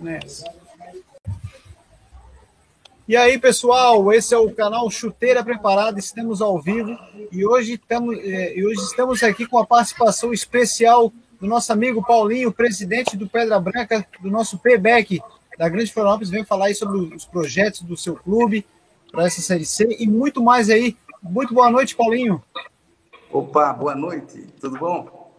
Nessa. E aí, pessoal, esse é o canal Chuteira Preparada, estamos ao vivo e hoje estamos, é, hoje estamos aqui com a participação especial do nosso amigo Paulinho, presidente do Pedra Branca, do nosso PBEC da Grande Florianópolis, vem falar aí sobre os projetos do seu clube para essa Série C e muito mais aí. Muito boa noite, Paulinho. Opa, boa noite, tudo bom?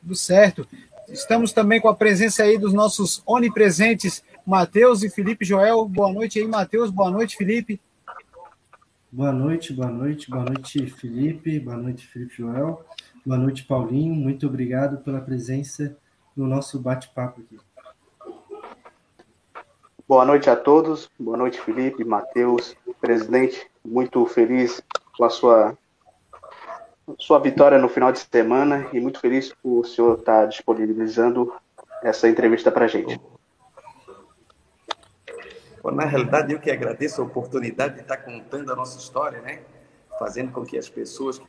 Tudo certo. Estamos também com a presença aí dos nossos onipresentes Matheus e Felipe Joel. Boa noite aí, Matheus. Boa noite, Felipe. Boa noite, boa noite, boa noite, Felipe. Boa noite, Felipe Joel. Boa noite, Paulinho. Muito obrigado pela presença no nosso bate-papo aqui. Boa noite a todos. Boa noite, Felipe, Matheus, presidente. Muito feliz com a sua sua vitória no final de semana e muito feliz por o senhor estar disponibilizando essa entrevista para a gente. Bom, na realidade, eu que agradeço a oportunidade de estar contando a nossa história, né? Fazendo com que as pessoas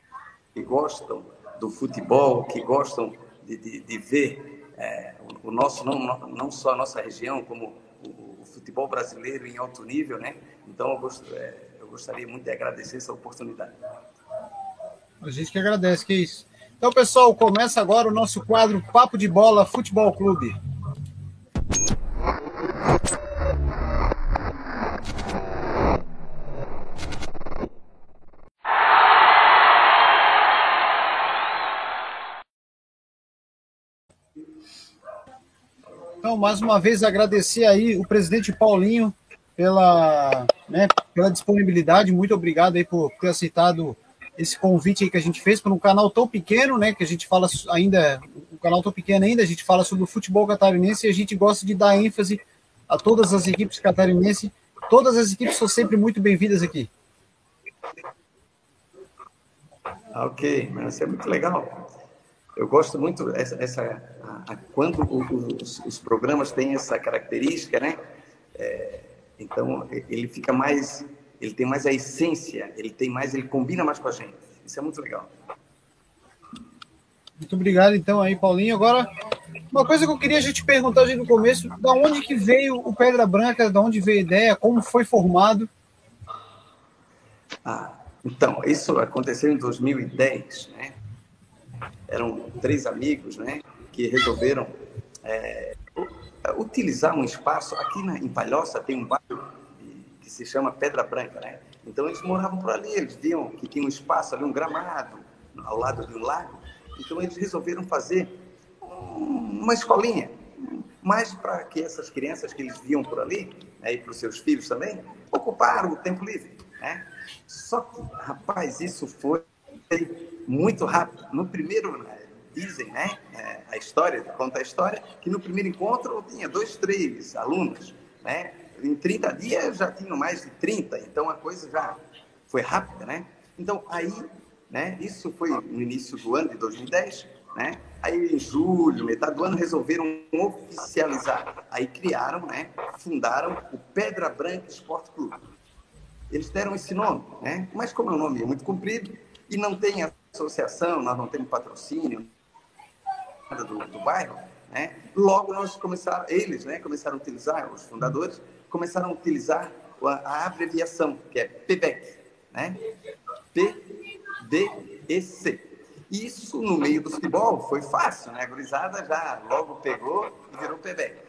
que gostam do futebol, que gostam de, de, de ver é, o nosso, não, não só a nossa região, como o, o, futebol brasileiro em alto nível, né? Então, eu, gost, é, eu gostaria muito de agradecer essa oportunidade. A gente que agradece, que é isso. Então, pessoal, começa agora o nosso quadro Papo de Bola Futebol Clube. Então, mais uma vez, agradecer aí o presidente Paulinho pela, né, pela disponibilidade. Muito obrigado aí por ter aceitado esse convite que a gente fez para um canal tão pequeno, né? Que a gente fala ainda, um canal tão pequeno ainda, a gente fala sobre o futebol catarinense e a gente gosta de dar ênfase a todas as equipes catarinenses. Todas as equipes são sempre muito bem-vindas aqui. Ok, isso é muito legal. Eu gosto muito essa, essa a, a, quando os, os, programas têm essa característica, né? É, então ele fica mais, ele tem mais a essência, ele tem mais, ele combina mais com a gente. Isso é muito legal. Muito obrigado, então, aí, Paulinho. Agora, uma coisa que eu queria já te perguntar desde no começo, da onde que veio o Pedra Branca, da onde veio a ideia, como foi formado? Ah, então, isso aconteceu em 2010, né? eram três amigos, né, que resolveram é, utilizar um espaço aqui na, em Palhoça tem um bairro que se chama Pedra Branca, né? Então eles moravam por ali, eles viam que tinha um espaço ali, um gramado ao lado de um lago. Então eles resolveram fazer uma escolinha, mais para que essas crianças que eles viam por ali, né, e para os seus filhos também, ocuparam o tempo livre, né? Só que, rapaz, isso foi muito rápido. No primeiro, né, dizem, né, é, a história, conta a história, que no primeiro encontro tinha dois, três alunos, né? Em 30 dias já tinham mais de 30, então a coisa já foi rápida, né? Então aí, né, isso foi no início do ano de 2010, né? Aí em julho, metade do ano resolveram oficializar. Aí criaram, né, fundaram o Pedra Branca Esporte Clube. Eles deram esse nome, né? Mas como é um nome muito comprido, e não tem associação, nós não temos patrocínio do, do bairro, né? logo nós começaram, eles né, começaram a utilizar, os fundadores, começaram a utilizar a, abreviação, que é PBEC, né? PDEC. Isso, no meio do futebol, foi fácil, né? A gurizada já logo pegou e virou PBEC.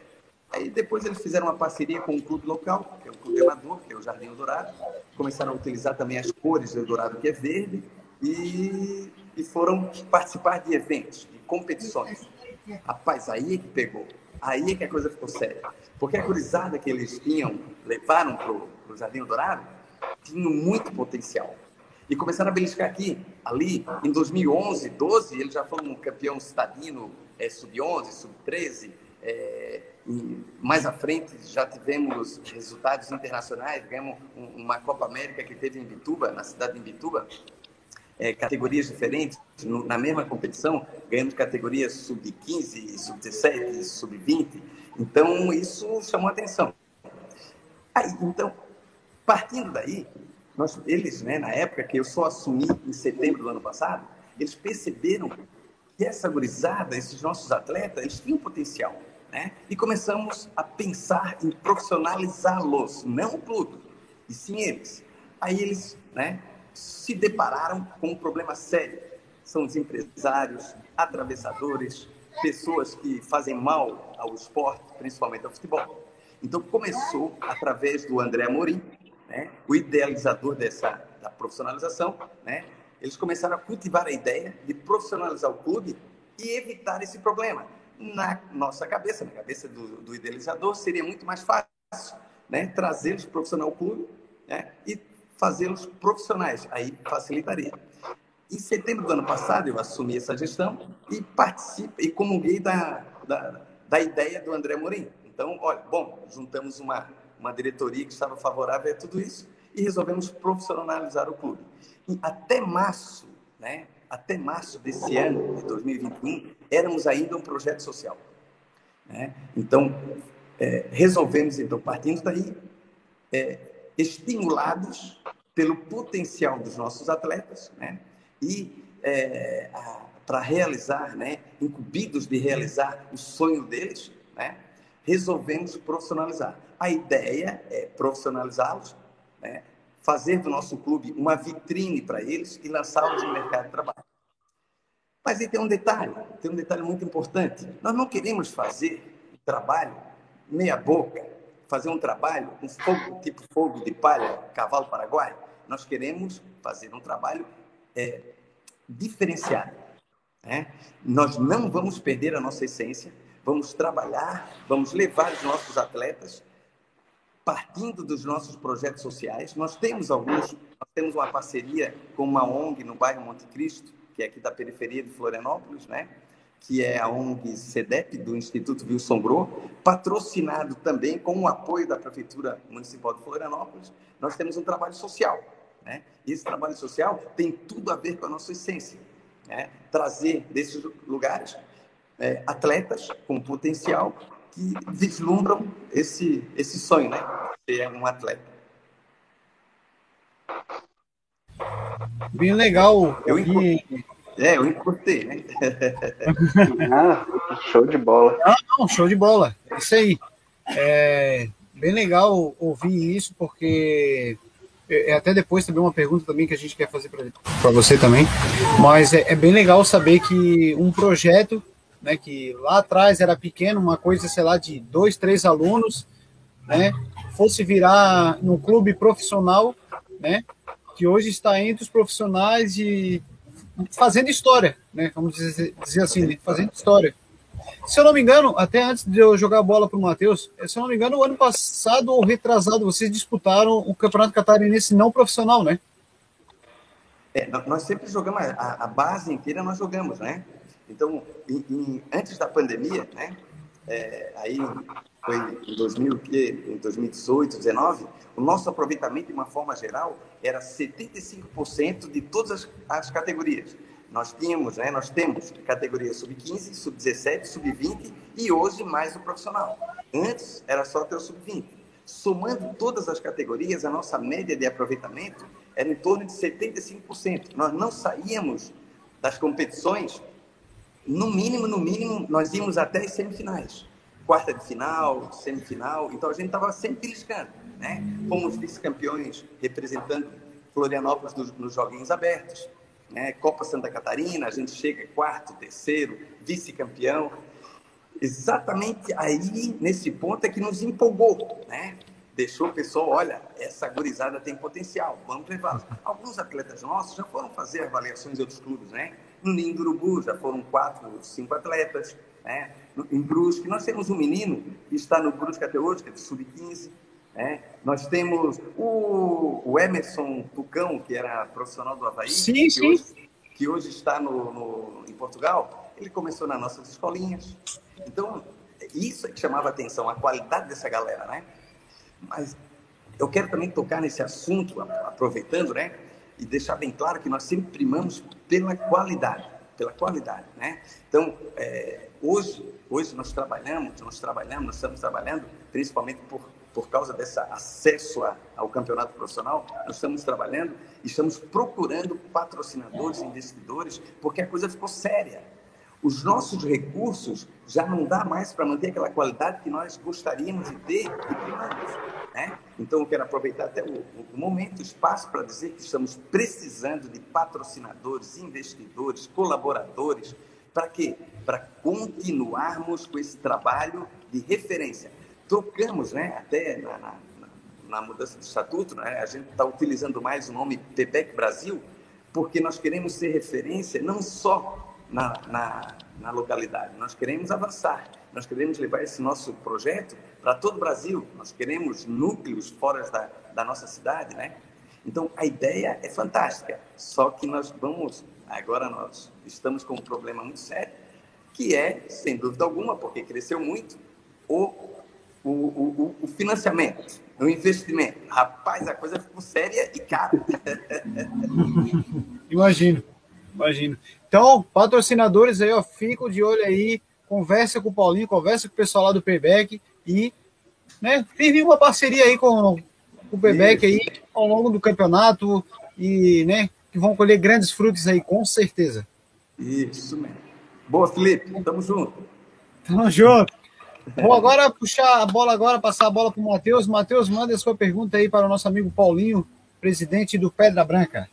Aí depois eles fizeram uma parceria com um clube local, que é o Clube Amador, que é o Jardim Dourado. Começaram a utilizar também as cores do Dourado, que é verde, e, e foram participar de eventos, de competições. Rapaz, aí é que pegou. Aí é que a coisa ficou séria. Porque a cruzada que eles tinham, levaram para o Jardim Dourado, tinha muito potencial. E começaram a beliscar aqui, ali, em 2011, 12, eles já foram um campeão citadino é, sub-11, sub-13. É, mais à frente já tivemos resultados internacionais, ganhamos uma Copa América que teve em Bituba, na cidade de Bituba, é, categorias diferentes no, na mesma competição, ganhando categorias sub-15, sub-17, sub-20. Então, isso chamou atenção. Aí, então, partindo daí, nós, eles, né, na época que eu só assumi em setembro do ano passado, eles perceberam que essa gurizada, esses nossos atletas, eles tinham potencial. né? E começamos a pensar em profissionalizá-los, não o clube, e sim eles. Aí eles, né, se depararam com um problema sério. São os empresários, atravessadores, pessoas que fazem mal ao esporte, principalmente ao futebol. Então começou através do André Amorim, né, o idealizador dessa da profissionalização, né? Eles começaram a cultivar a ideia de profissionalizar o clube e evitar esse problema. Na nossa cabeça, na cabeça do, do idealizador, seria muito mais fácil né, trazê-los profissional ao clube né, e fazê-los profissionais. Aí facilitaria. Em setembro do ano passado, eu assumi essa gestão e participei e comunguei da, da, da ideia do André Morim. Então, olha, bom, juntamos uma, uma diretoria que estava favorável a tudo isso e resolvemos profissionalizar o clube. E até março, né, até março desse ano, de 2021, éramos ainda um projeto social. Né? Então, é, resolvemos, então, partindo daí, é, estimulados pelo potencial dos nossos atletas, né? e é, para realizar, né, incumbidos de realizar o sonho deles, né, resolvemos profissionalizar. A ideia é profissionalizá-los, né, fazer do nosso clube uma vitrine para eles e lançá-los no mercado de trabalho. Mas aí tem um detalhe, tem um detalhe muito importante. Nós não queremos fazer trabalho meia boca, fazer um trabalho um fogo tipo fogo de palha, cavalo paraguai. Nós queremos fazer um trabalho é, diferenciado. Né? Nós não vamos perder a nossa essência, vamos trabalhar, vamos levar os nossos atletas partindo dos nossos projetos sociais. Nós temos alguns, nós temos uma parceria com uma ONG no bairro Monte Cristo, que é aqui da periferia de Florianópolis, né? Que é a ONG CEDEP, do Instituto Wilson Gro, patrocinado também com o apoio da Prefeitura Municipal de Florianópolis. Nós temos um trabalho social. Né? E esse trabalho social tem tudo a ver com a nossa essência. Né? Trazer desses lugares é, atletas com potencial que vislumbram esse, esse sonho, né? Ser um atleta. Bem legal. Eu vi... É, eu encurtei, né? ah, show de bola. Ah, não, show de bola. Isso aí. É bem legal ouvir isso, porque é, é até depois também uma pergunta também que a gente quer fazer para você também, mas é, é, bem legal saber que um projeto né, que lá atrás era pequeno, uma coisa, sei lá, de dois, três alunos, né, fosse virar num clube profissional, né, que hoje está entre os profissionais e fazendo história, né, vamos dizer, dizer assim, né, fazendo história. Se eu não me engano, até antes de eu jogar a bola para o Matheus, se eu não me engano, o ano passado ou retrasado, vocês disputaram o Campeonato Catarinense não profissional, né? É, nós sempre jogamos, a, a base inteira nós jogamos, né? Então, em, em, antes da pandemia, né, é, aí foi em, 2000, em 2018, 2019, o nosso aproveitamento, de uma forma geral, era 75% de todas as, as, categorias. Nós tínhamos, né, nós temos categoria sub-15, sub-17, sub-20 e hoje mais o profissional. Antes era só até o sub-20. Somando todas as categorias, a nossa média de aproveitamento era em torno de 75%. Nós não saíamos das competições no mínimo, no mínimo, nós íamos até as semifinais. Quarta de final, semifinal, então a gente estava sempre beliscando, né? Fomos vice-campeões representando Florianópolis nos, nos Joguinhos Abertos, né? Copa Santa Catarina, a gente chega quarto, terceiro, vice-campeão. Exatamente aí, nesse ponto, é que nos empolgou, né? Deixou o pessoal, olha, essa gurizada tem potencial, vamos levá-los. Alguns atletas nossos já foram fazer avaliações em outros clubes, né? No Ninho do Urubu já foram quatro, cinco atletas. Né? Em Brusque, nós temos um menino que está no Brusque até hoje, que é de sub-15. Né? Nós temos o, o, Emerson Tucão, que era profissional do Havaí, sim, que, sim. Hoje, que hoje está no, no, em Portugal. Ele começou nas nossas escolinhas. Então, isso é que chamava atenção, a qualidade dessa galera, né? Mas eu quero também tocar nesse assunto, aproveitando, né? e deixar bem claro que nós sempre primamos pela qualidade, pela qualidade, né? Então, é, hoje, hoje nós trabalhamos, nós trabalhamos, nós estamos trabalhando, principalmente por, por causa desse acesso a, ao campeonato profissional, nós estamos trabalhando e estamos procurando patrocinadores, investidores, porque a coisa ficou séria. Os nossos recursos já não dá mais para manter aquela qualidade que nós gostaríamos de ter e primamos. Né? Então, eu quero aproveitar até o, o momento, o espaço, para dizer que estamos precisando de patrocinadores, investidores, colaboradores, para quê? Para continuarmos com esse trabalho de referência. Trocamos, né, até na, na, na mudança do estatuto, né, a gente está utilizando mais o nome PEPEC Brasil, porque nós queremos ser referência não só na, na, na localidade, nós queremos avançar, nós queremos levar esse nosso projeto para todo o Brasil, nós queremos núcleos fora da, da nossa cidade, né? Então, a ideia é fantástica, só que nós vamos, agora nós estamos com um problema muito sério, que é, sem dúvida alguma, porque cresceu muito, o, o, o, o financiamento, o investimento. Rapaz, a coisa ficou séria e cara. imagino, imagino. Então, patrocinadores aí, ó, fico de olho aí, conversa com o Paulinho, conversa com o pessoal lá do Payback e né, firme uma parceria aí com, com o Payback aí ao longo do campeonato e né, que vão colher grandes frutos aí, com certeza. Isso mesmo. Boa, Felipe. Tamo junto. Tamo junto. Vou agora puxar a bola agora, passar a bola para o Matheus. Matheus, manda a sua pergunta aí para o nosso amigo Paulinho, presidente do Pedra Branca.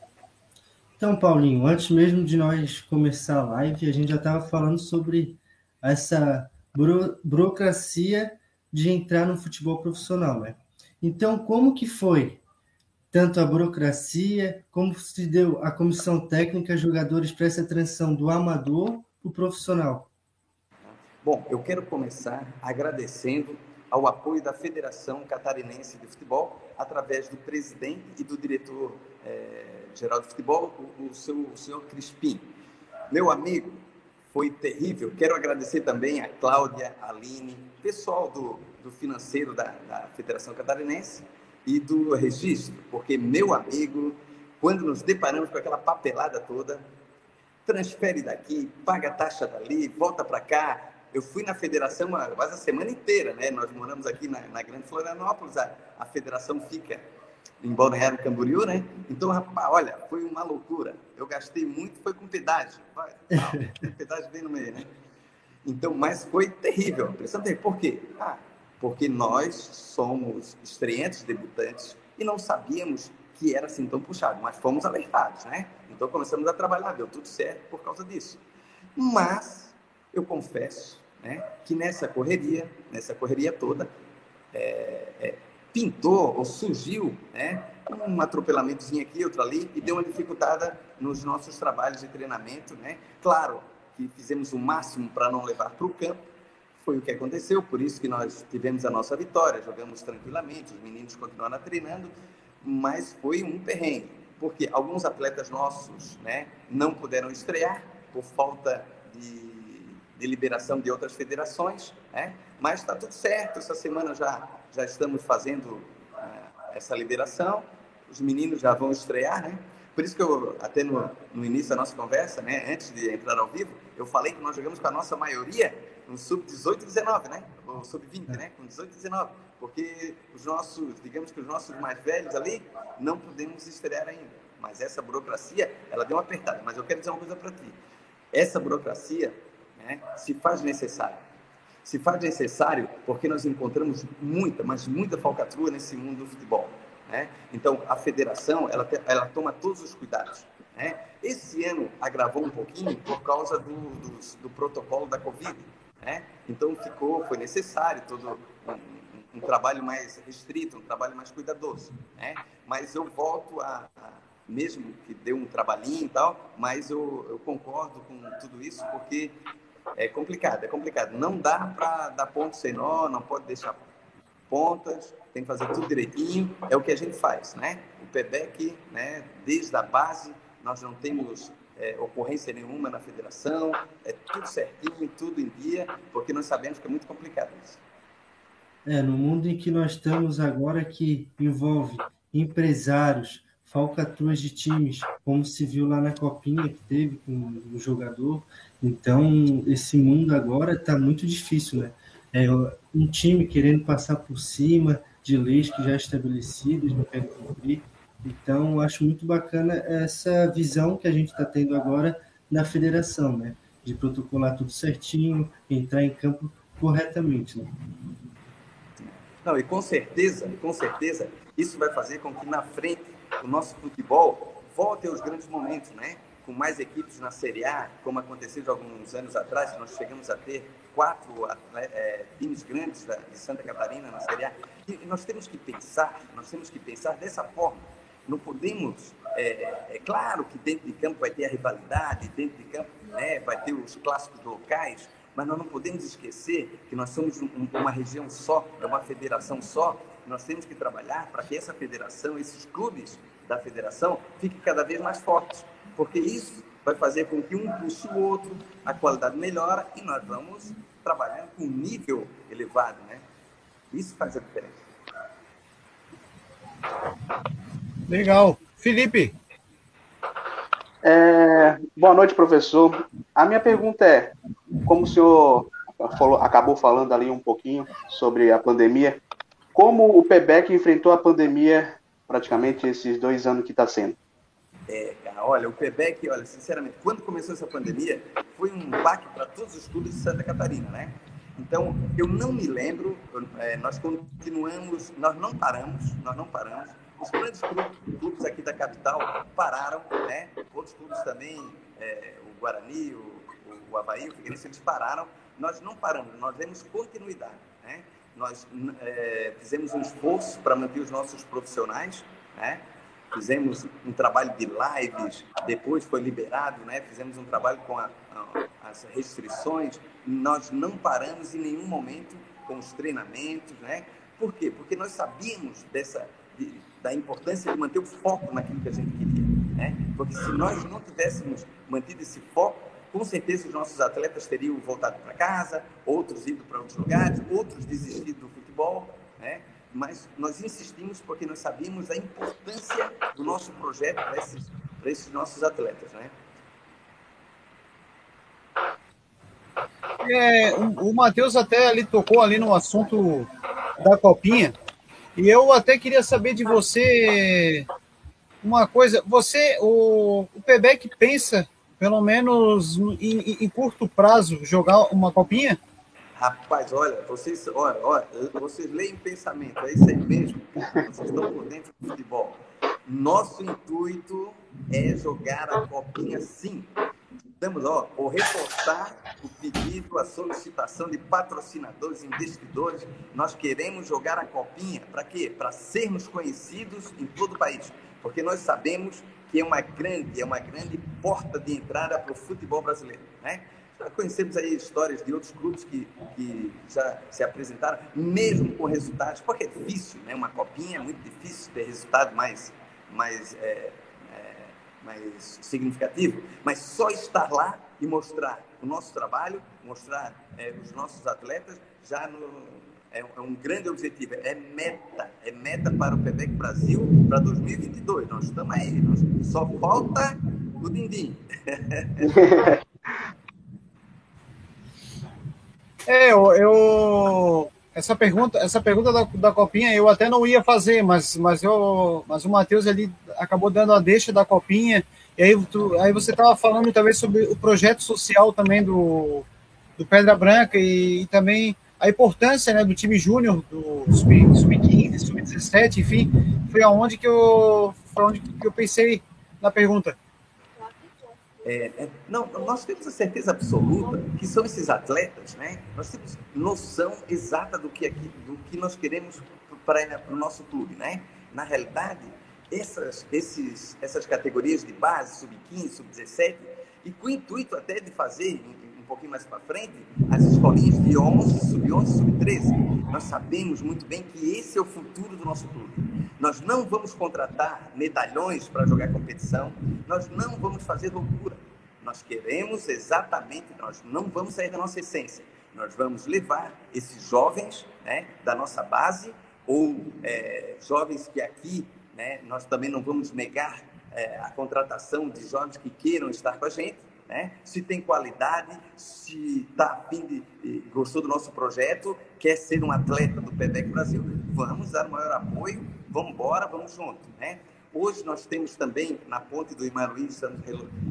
Então, Paulinho, antes mesmo de nós começar a live, a gente já estava falando sobre essa buro burocracia de entrar no futebol profissional, né? Então, como que foi tanto a burocracia, como se deu a comissão técnica, jogadores para essa transição do amador para o profissional? Bom, eu quero começar agradecendo ao apoio da Federação Catarinense de Futebol, através do presidente e do diretor é, geral de futebol, o, o, seu, o senhor Crispim. Meu amigo, foi terrível. Quero agradecer também a Cláudia, a Aline, pessoal do, do financeiro da, da Federação Catarinense e do registro, porque, meu amigo, quando nos deparamos com aquela papelada toda, transfere daqui, paga a taxa dali, volta para cá. Eu fui na federação quase a semana inteira, né? Nós moramos aqui na, na Grande Florianópolis, a, a federação fica em Balneário Camboriú, né? Então, rapaz, olha, foi uma loucura. Eu gastei muito, foi com pedágio. Vai, pedágio bem no meio, né? Então, mas foi terrível. Pensando, por quê? Ah, porque nós somos estreantes, debutantes, e não sabíamos que era assim tão puxado, mas fomos alertados, né? Então começamos a trabalhar, deu tudo certo por causa disso. Mas eu confesso, né, que nessa correria, nessa correria toda, é, é, pintou ou surgiu, né, um atropelamentozinho aqui, outro ali, e deu uma dificultada nos nossos trabalhos de treinamento, né? Claro que fizemos o máximo para não levar para o campo, foi o que aconteceu, por isso que nós tivemos a nossa vitória, jogamos tranquilamente, os meninos continuaram treinando, mas foi um perrengue, porque alguns atletas nossos né, não puderam estrear por falta de, de liberação de outras federações, né? mas está tudo certo, essa semana já, já estamos fazendo uh, essa liberação, os meninos já vão estrear, né? Por isso que eu, até no, no início da nossa conversa, né, antes de entrar ao vivo, eu falei que nós jogamos com a nossa maioria no sub-18 e 19, né? Ou sub-20, né? Com 18 e 19. Porque os nossos, digamos que os nossos mais velhos ali, não podemos estrear ainda. Mas essa burocracia, ela deu uma apertada. Mas eu quero dizer uma coisa para ti. Essa burocracia né, se faz necessária. Se faz necessário porque nós encontramos muita, mas muita falcatrua nesse mundo do futebol. Né? Então, a federação, ela, ela toma todos os cuidados. Né? Esse ano agravou um pouquinho por causa do, do, do protocolo da Covid. Né? Então, ficou, foi necessário todo um, um, trabalho mais restrito, um trabalho mais cuidadoso. Né? Mas eu volto a, a, mesmo que deu um trabalhinho e tal, mas eu, eu concordo com tudo isso, porque é complicado, é complicado. Não dá para dar ponto sem nó, não pode deixar pontas, tem que fazer tudo direitinho, é o que a gente faz, né? O PEBEC, né, desde a base, nós não temos é, ocorrência nenhuma na federação, é tudo certinho, tudo em dia, porque nós sabemos que é muito complicado isso. É, no mundo em que nós estamos agora, que envolve empresários, falcatruas de times, como se viu lá na copinha que teve com o jogador. Então, esse mundo agora está muito difícil, né? É, um time querendo passar por cima de leis que já estabelecidas, não querem cumprir. Então, acho muito bacana essa visão que a gente está tendo agora na federação, né? de protocolar tudo certinho, entrar em campo corretamente. Né? Não, e com certeza, com certeza, isso vai fazer com que na frente o nosso futebol volte aos grandes momentos, né? Com mais equipes na Série A, como aconteceu de alguns anos atrás, nós chegamos a ter quatro é, times grandes da, de Santa Catarina na Série A. E nós temos que pensar, nós temos que pensar dessa forma. Não podemos, é, é claro que dentro de campo vai ter a rivalidade, dentro de campo né, vai ter os clássicos locais, mas nós não podemos esquecer que nós somos um, uma região só, é uma federação só. Nós temos que trabalhar para que essa federação, esses clubes da federação, fiquem cada vez mais fortes, porque isso vai fazer com que um puxe o outro, a qualidade melhora e nós vamos trabalhando com um nível elevado, né? Isso faz a diferença. Legal. Felipe. É, boa noite, professor. A minha pergunta é: como o senhor falou, acabou falando ali um pouquinho sobre a pandemia, como o PEBEC enfrentou a pandemia praticamente esses dois anos que está sendo? É, cara, olha, o PEBEC, olha, sinceramente, quando começou essa pandemia, foi um baque para todos os clubes de Santa Catarina, né? Então, eu não me lembro, é, nós continuamos, nós não paramos, nós não paramos. Os grandes clubes aqui da capital pararam, né? Outros clubes também, é, o Guarani, o, o Havaí, o Figueirense, eles pararam. Nós não paramos, nós demos continuidade, né? Nós é, fizemos um esforço para manter os nossos profissionais, né? Fizemos um trabalho de lives, depois foi liberado, né? Fizemos um trabalho com a, a, as restrições. Nós não paramos em nenhum momento com os treinamentos, né? Por quê? Porque nós sabíamos dessa de, da importância de manter o foco naquilo que a gente queria, né? Porque se nós não tivéssemos mantido esse foco, com certeza os nossos atletas teriam voltado para casa, outros ido para outros lugares, outros desistido do futebol, né? Mas nós insistimos porque nós sabíamos a importância do nosso projeto para esses, para esses nossos atletas, né? É, o, Matheus até ali tocou ali no assunto da copinha. E eu até queria saber de você uma coisa. Você, o, o Pebec pensa, pelo menos em, em, curto prazo, jogar uma copinha? Rapaz, olha, vocês, olha, olha, vocês leem pensamento, é isso aí mesmo. Vocês estão por dentro do futebol. Nosso intuito é jogar a copinha sim. Estamos, ó, vou reforçar o pedido, a solicitação de patrocinadores, investidores. Nós queremos jogar a copinha para quê? Para sermos conhecidos em todo o país, porque nós sabemos que é uma grande, é uma grande porta de entrada para o futebol brasileiro, né? Já conhecemos aí histórias de outros clubes que, que já se apresentaram, mesmo com resultados, porque é difícil, né? Uma copinha é muito difícil ter resultado mais, mais é, mais significativo, mas só estar lá e mostrar o nosso trabalho, mostrar é, os nossos atletas, já no, é, é, um grande objetivo, é meta, é meta para o PEBEC Brasil para 2022. Nós estamos aí, nós, só falta o Dindim. é, eu, eu essa pergunta, essa pergunta da, da copinha eu até não ia fazer, mas, mas, eu, mas o Matheus ali acabou dando a deixa da copinha. E aí, tu, aí você estava falando talvez sobre o projeto social também do, do Pedra Branca e, e também a importância né, do time júnior, do sub-15, sub-17, enfim, foi aonde que eu, foi onde que eu pensei na pergunta. É, é, não, nós temos a certeza absoluta que são esses atletas, né? Nós temos noção exata do que, aqui, do que nós queremos para o nosso clube, né? Na realidade, essas, esses, essas categorias de base, sub-15, sub-17, e com o intuito até de fazer pouquinho mais para frente, as escolinhas de 11, sub-11, sub-13, nós sabemos muito bem que esse é o futuro do nosso clube. Nós não vamos contratar medalhões para jogar competição, nós não vamos fazer loucura. Nós queremos exatamente, nós não vamos sair da nossa essência. Nós vamos levar esses jovens né, da nossa base, ou é, jovens que aqui, né, nós também não vamos negar é, a contratação de jovens que queiram estar com a gente, né? se tem qualidade, se está afim de, gostou do nosso projeto, quer ser um atleta do PEDEC Brasil, vamos dar o maior apoio, vamos embora, vamos junto. Né? Hoje nós temos também na ponte do Luiz,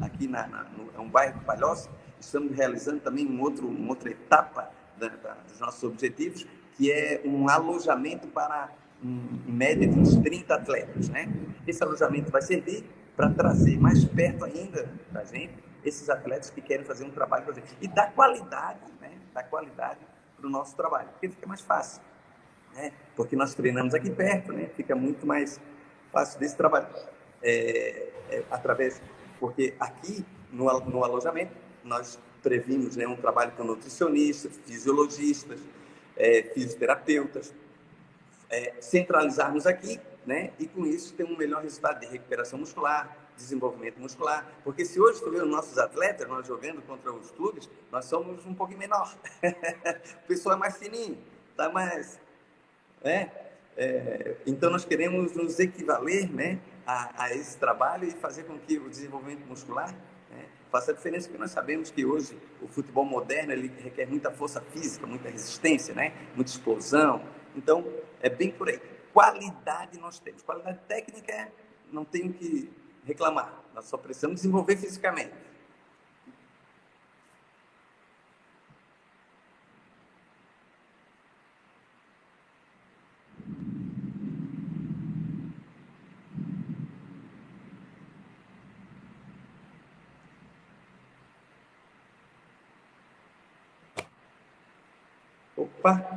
aqui na, na, no, é um bairro de Palhoça, estamos realizando também um outro, uma outra etapa da, da, dos nossos objetivos, que é um alojamento para, um, em média, de uns 30 atletas. Né? Esse alojamento vai servir para trazer mais perto ainda da gente esses atletas que querem fazer um trabalho gente. E dar qualidade, né? dar qualidade para o nosso trabalho, porque fica mais fácil. Né? Porque nós treinamos aqui perto, né? fica muito mais fácil desse trabalho. É, é, através, porque aqui no, no alojamento nós previmos né, um trabalho com nutricionistas, fisiologistas, é, fisioterapeutas, é, centralizarmos aqui, né, e com isso ter um melhor resultado de recuperação muscular, desenvolvimento muscular, porque se hoje tu vê os nossos atletas, nós jogando contra os clubes, nós somos um pouquinho menor, o pessoal é mais fininho, tá mais, né, é, então nós queremos nos equivaler, né, a, a esse trabalho e fazer com que o desenvolvimento muscular né, faça a diferença, porque nós sabemos que hoje o futebol moderno ele requer muita força física, muita resistência, né, muita explosão. Então, é bem por aí. Qualidade nós temos. Qualidade técnica, não tenho que reclamar. Nós só precisamos desenvolver fisicamente. Opa!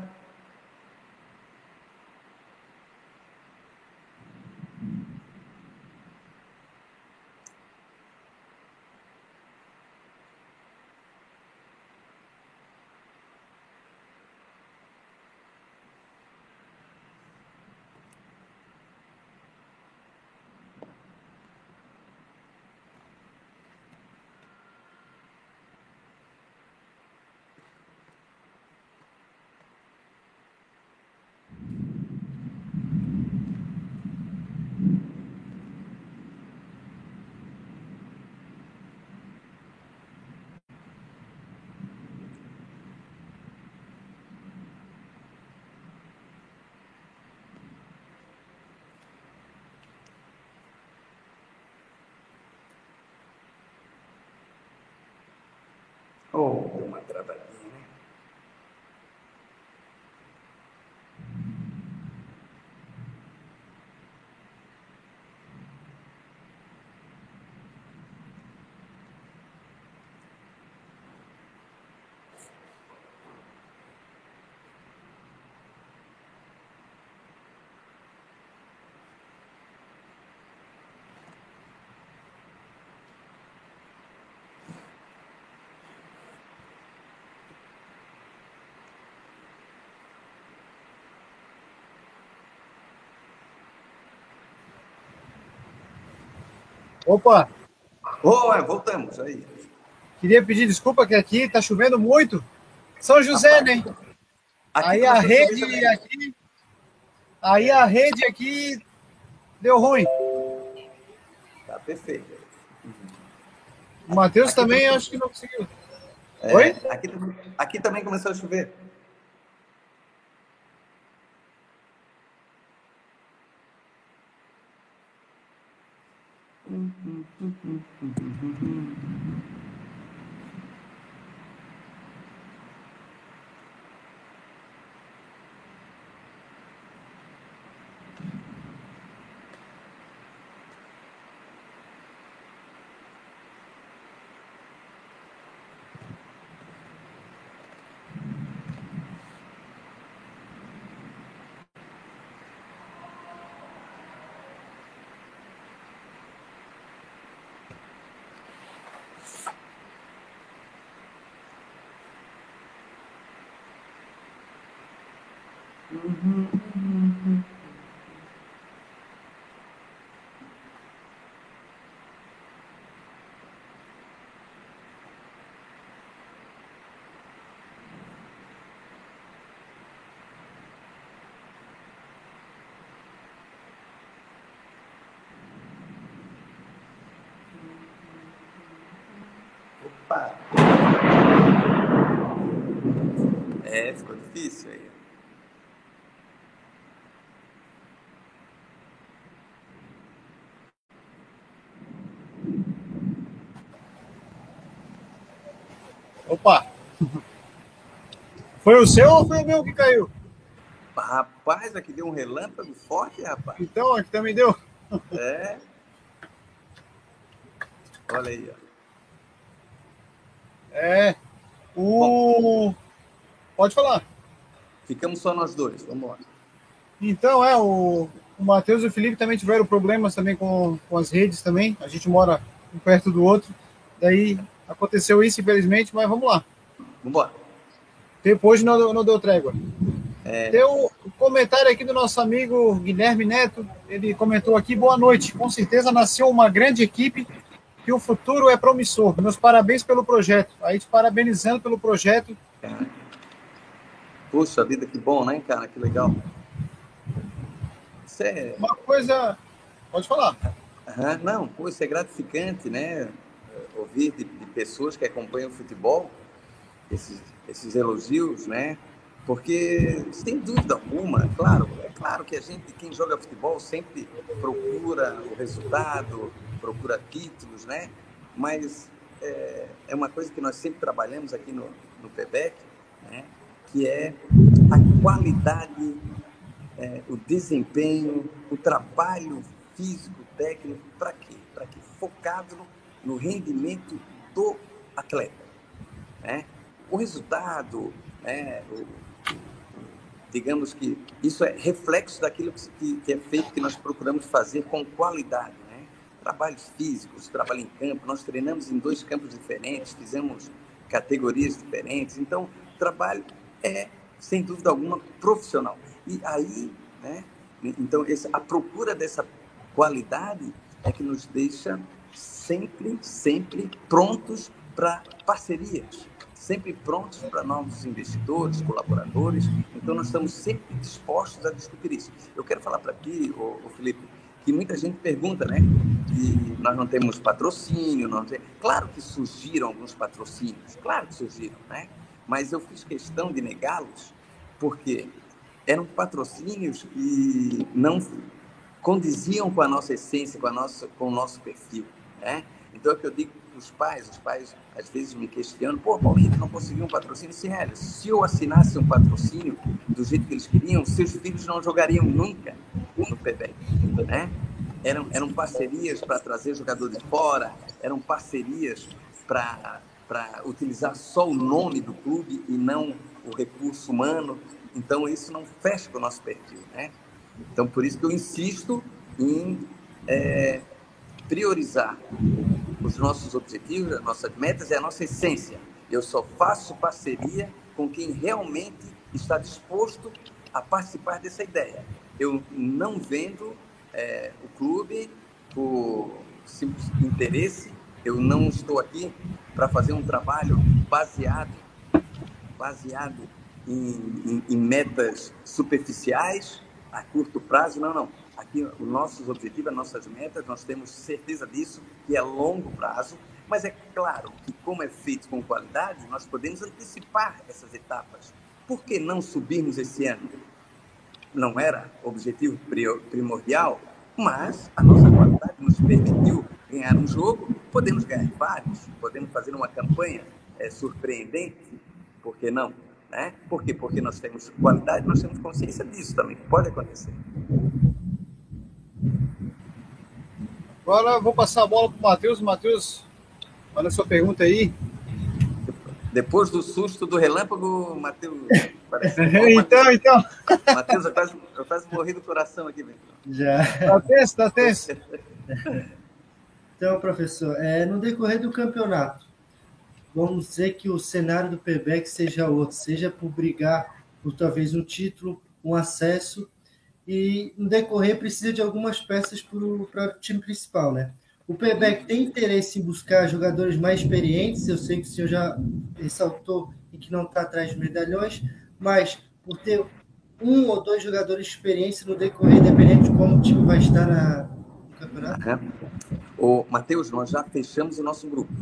Oh, deu uma travadinha, né? Opa! Oi, voltamos aí. Queria pedir desculpa que aqui está chovendo muito. São José, Rapaz, né? Aí a rede aqui. Aí a rede aqui deu ruim. Tá perfeito. O Matheus também acho que não conseguiu. É, Oi? Aqui, aqui também começou a chover. É, ficou difícil aí. Opa! Foi o seu ou foi o meu que caiu? Rapaz, aqui deu um relâmpago forte, rapaz. Então, aqui também deu. É. Olha aí, ó. É. O. Bom, Pode falar. Ficamos só nós dois, vamos lá. Então, é, o, o Matheus e o Felipe também tiveram problemas também com, com as redes também. A gente mora um perto do outro. Daí aconteceu isso, infelizmente, mas vamos lá. Vamos embora. Depois não, não deu trégua. É... Tem um comentário aqui do nosso amigo Guilherme Neto. Ele comentou aqui: boa noite. Com certeza nasceu uma grande equipe que o futuro é promissor. Meus parabéns pelo projeto. Aí te parabenizando pelo projeto. Puxa vida, que bom, né, cara? Que legal. Isso é... Uma coisa. Pode falar. Uhum. Não, isso é gratificante, né? Ouvir de, de pessoas que acompanham o futebol esses, esses elogios, né? Porque, sem dúvida alguma, claro, é claro que a gente, quem joga futebol, sempre procura o resultado, procura títulos, né? Mas é, é uma coisa que nós sempre trabalhamos aqui no, no PEBEC, né? que é a qualidade, é, o desempenho, o trabalho físico, técnico, para quê? Para quê? Focado no, no rendimento do atleta. Né? O resultado, né, o, digamos que isso é reflexo daquilo que, que, é feito, que nós procuramos fazer com qualidade. Né? Trabalhos físicos, trabalho em campo, nós treinamos em dois campos diferentes, fizemos categorias diferentes, então trabalho é, sem dúvida alguma, profissional. E aí, né, então, a procura dessa qualidade é que nos deixa sempre, sempre prontos para parcerias, sempre prontos para novos investidores, colaboradores. Então, nós estamos sempre dispostos a discutir isso. Eu quero falar para ti, o, o Felipe, que muita gente pergunta, né? Que nós não temos patrocínio, não tem... claro que surgiram alguns patrocínios, claro que surgiram, né? Mas eu fiz questão de negá-los porque eram patrocínios que não condiziam com a nossa essência, com, a nossa, com o nosso perfil, né? Então, é que eu digo os pais, os pais às vezes me questionam, pô, Paulinho, não conseguiu um patrocínio? É, se eu assinasse um patrocínio do jeito que eles queriam, seus filhos não jogariam nunca no PBEC, né? Eram, eram parcerias para trazer jogador de fora, eram parcerias para utilizar só o nome do clube e não o recurso humano. Então, isso não fecha com o nosso perfil, né? Então, por isso que eu insisto em é, priorizar os nossos objetivos, as nossas metas e a nossa essência. Eu só faço parceria com quem realmente está disposto a participar dessa ideia. Eu não vendo é, o clube por simples interesse. Eu não estou aqui para fazer um trabalho baseado, baseado em, em, em metas superficiais a curto prazo. Não, não. Aqui, os nossos objetivos, as nossas metas, nós temos certeza disso, que é longo prazo, mas é claro que, como é feito com qualidade, nós podemos antecipar essas etapas. Por que não subirmos esse ano? Não era objetivo primordial, mas a nossa qualidade nos permitiu ganhar um jogo, podemos ganhar vários, podemos fazer uma campanha é, surpreendente, por que não? Né? Por quê? Porque nós temos qualidade, nós temos consciência disso também, pode acontecer. Agora vou passar a bola para o Matheus. Matheus, olha a sua pergunta aí. Depois do susto do relâmpago, Matheus. então, então. Matheus, eu quase, eu quase morri do coração aqui, velho. Já. Tá tenso, tá tenso. Então, professor, é, no decorrer do campeonato, vamos dizer que o cenário do PBEC seja outro, seja por brigar por talvez um título, um acesso, e no decorrer precisa de algumas peças para o time principal, né? O Pebec tem interesse em buscar jogadores mais experientes, eu sei que o senhor já ressaltou e que não está atrás de medalhões, mas por ter um ou dois jogadores de experiência no decorrer, dependendo de como o time vai estar na, no campeonato? Uhum. Matheus, nós já fechamos o nosso grupo.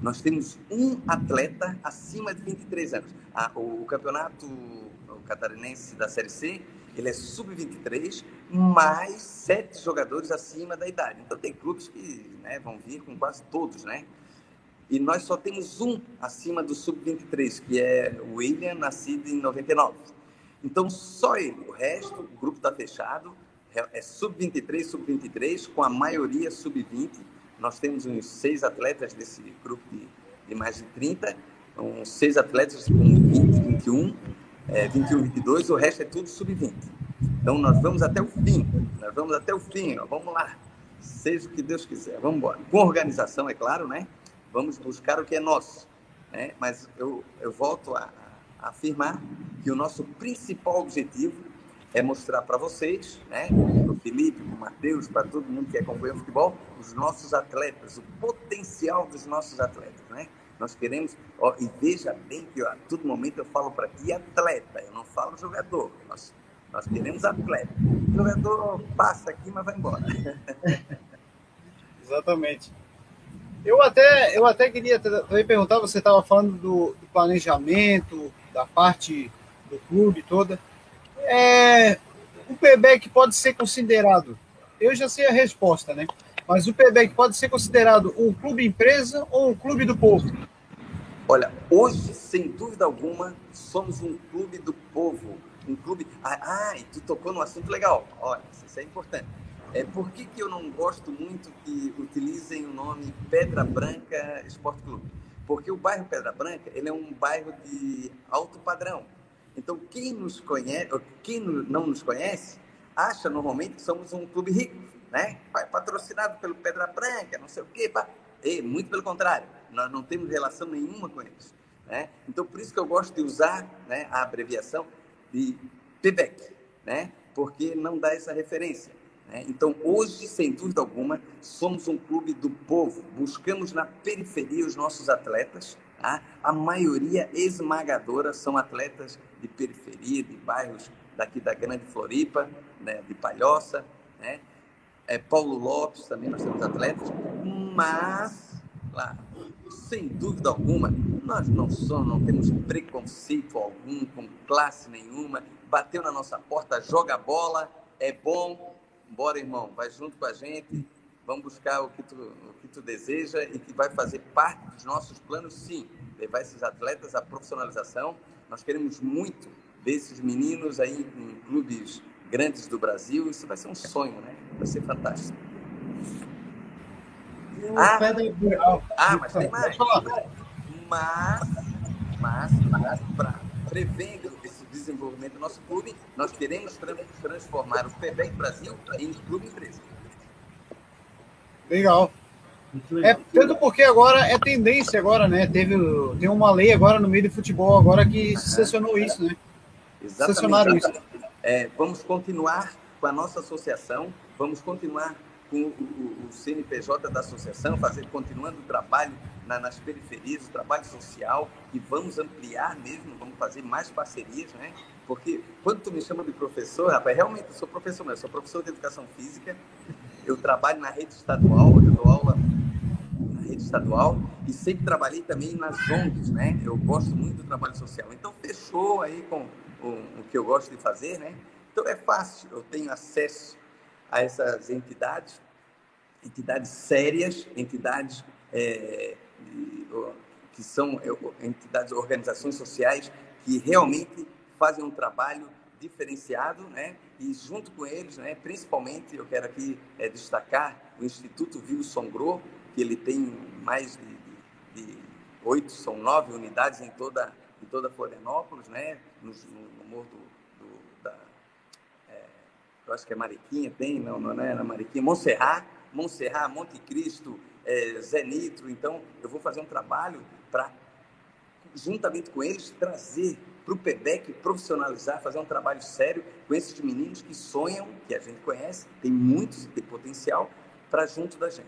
Nós temos um atleta acima de 23 anos. Ah, o campeonato catarinense da Série C ele é sub-23, mais sete jogadores acima da idade. Então tem clubes que né, vão vir com quase todos, né? E nós só temos um acima do sub-23, que é o William, nascido em 99. Então, só ele. O resto, o grupo está fechado. É, é sub-23, sub-23, com a maioria sub-20. Nós temos uns seis atletas desse grupo de, de mais de 30, uns seis atletas com 20, 21, é, 21, 22, o resto é tudo sub-20. Então, nós vamos até o fim. Nós vamos até o fim. Ó, vamos lá. Seja o que Deus quiser. Vamos embora. Com organização, é claro, né? Vamos buscar o que é nosso. Né? Mas eu, eu volto a, a afirmar que o nosso principal objetivo é mostrar para vocês, né, para o Felipe, para o Matheus, para todo mundo que acompanha o futebol, os nossos atletas, o potencial dos nossos atletas, né? Nós queremos, ó, e veja bem que ó, a todo momento eu falo para ti atleta, eu não falo jogador. Nós, nós queremos atleta. O jogador passa aqui, mas vai embora. Exatamente. Eu até, eu até queria também perguntar, você estava falando do, do, planejamento, da parte do clube toda. É, o PBEC pode ser considerado, eu já sei a resposta, né? Mas o PBEC pode ser considerado um clube empresa ou um clube do povo? Olha, hoje, sem dúvida alguma, somos um clube do povo. Um clube. Ah, ah tu tocou num assunto legal. Olha, isso é importante é, por que, que eu não gosto muito que utilizem o nome Pedra Branca Esporte Clube? Porque o bairro Pedra Branca ele é um bairro de alto padrão. Então, quem nos conhece, quem não nos conhece, acha normalmente que somos um clube rico, né? Patrocinado pelo Pedra Branca, não sei o quê. Pá. E, muito pelo contrário, nós não temos relação nenhuma com eles. Né? Então, por isso que eu gosto de usar né, a abreviação de PBEC, né? porque não dá essa referência. Né? Então, hoje, sem dúvida alguma, somos um clube do povo. Buscamos na periferia os nossos atletas. Tá? A maioria esmagadora são atletas de periferia, de bairros daqui da Grande Floripa, né? de Palhoça. Né? É, Paulo Lopes também nós temos atletas. Mas, lá, sem dúvida alguma, nós não somos, não temos preconceito algum, com classe nenhuma. Bateu na nossa porta, joga bola, é bom, bora, irmão, vai junto com a gente, vamos buscar o que tu, o que tu deseja e que vai fazer parte dos nossos planos, sim, levar esses atletas à profissionalização. Nós queremos muito ver esses meninos aí em clubes grandes do Brasil, isso vai ser um sonho, né? Vai ser fantástico. Ah, ah, mas tem mais. Mas, mas, mas para prevendo desenvolvimento do nosso clube, nós queremos transformar o PBEC Brasil em clube empresa. Legal. É, tanto porque agora é tendência agora, né? Teve tem uma lei agora no meio do futebol agora que sancionou isso, né? Exatamente. isso. É, vamos continuar com a nossa associação, vamos continuar com o, o, o CNPJ da associação, fazer continuando o trabalho na, nas periferias, o trabalho social, e vamos ampliar mesmo, vamos fazer mais parcerias, né? Porque quando tu me chama de professor, rapaz, realmente eu sou professor, mas eu sou professor de educação física, eu trabalho na rede estadual, eu dou aula na rede estadual e sempre trabalhei também nas ONGs, né? Eu gosto muito do trabalho social. Então fechou aí com o, o que eu gosto de fazer, né? Então é fácil, eu tenho acesso a essas entidades, entidades sérias, entidades é, que são é, entidades, organizações sociais que realmente fazem um trabalho diferenciado, né? E junto com eles, né? Principalmente, eu quero aqui é, destacar o Instituto Wilson Gro, que ele tem mais de, oito, são nove unidades em toda em toda Florianópolis, né? No, no, no morro do, do da, é, eu acho que é Mariquinha, tem, não, não é na Mariquinha, Montserrat, Montserrat, Monte Cristo, é, Zé Nitro. Então, eu vou fazer um trabalho para, juntamente com eles, trazer para o PEBEC profissionalizar, fazer um trabalho sério com esses meninos que sonham, que a gente conhece, tem muitos e tem potencial, para junto da gente.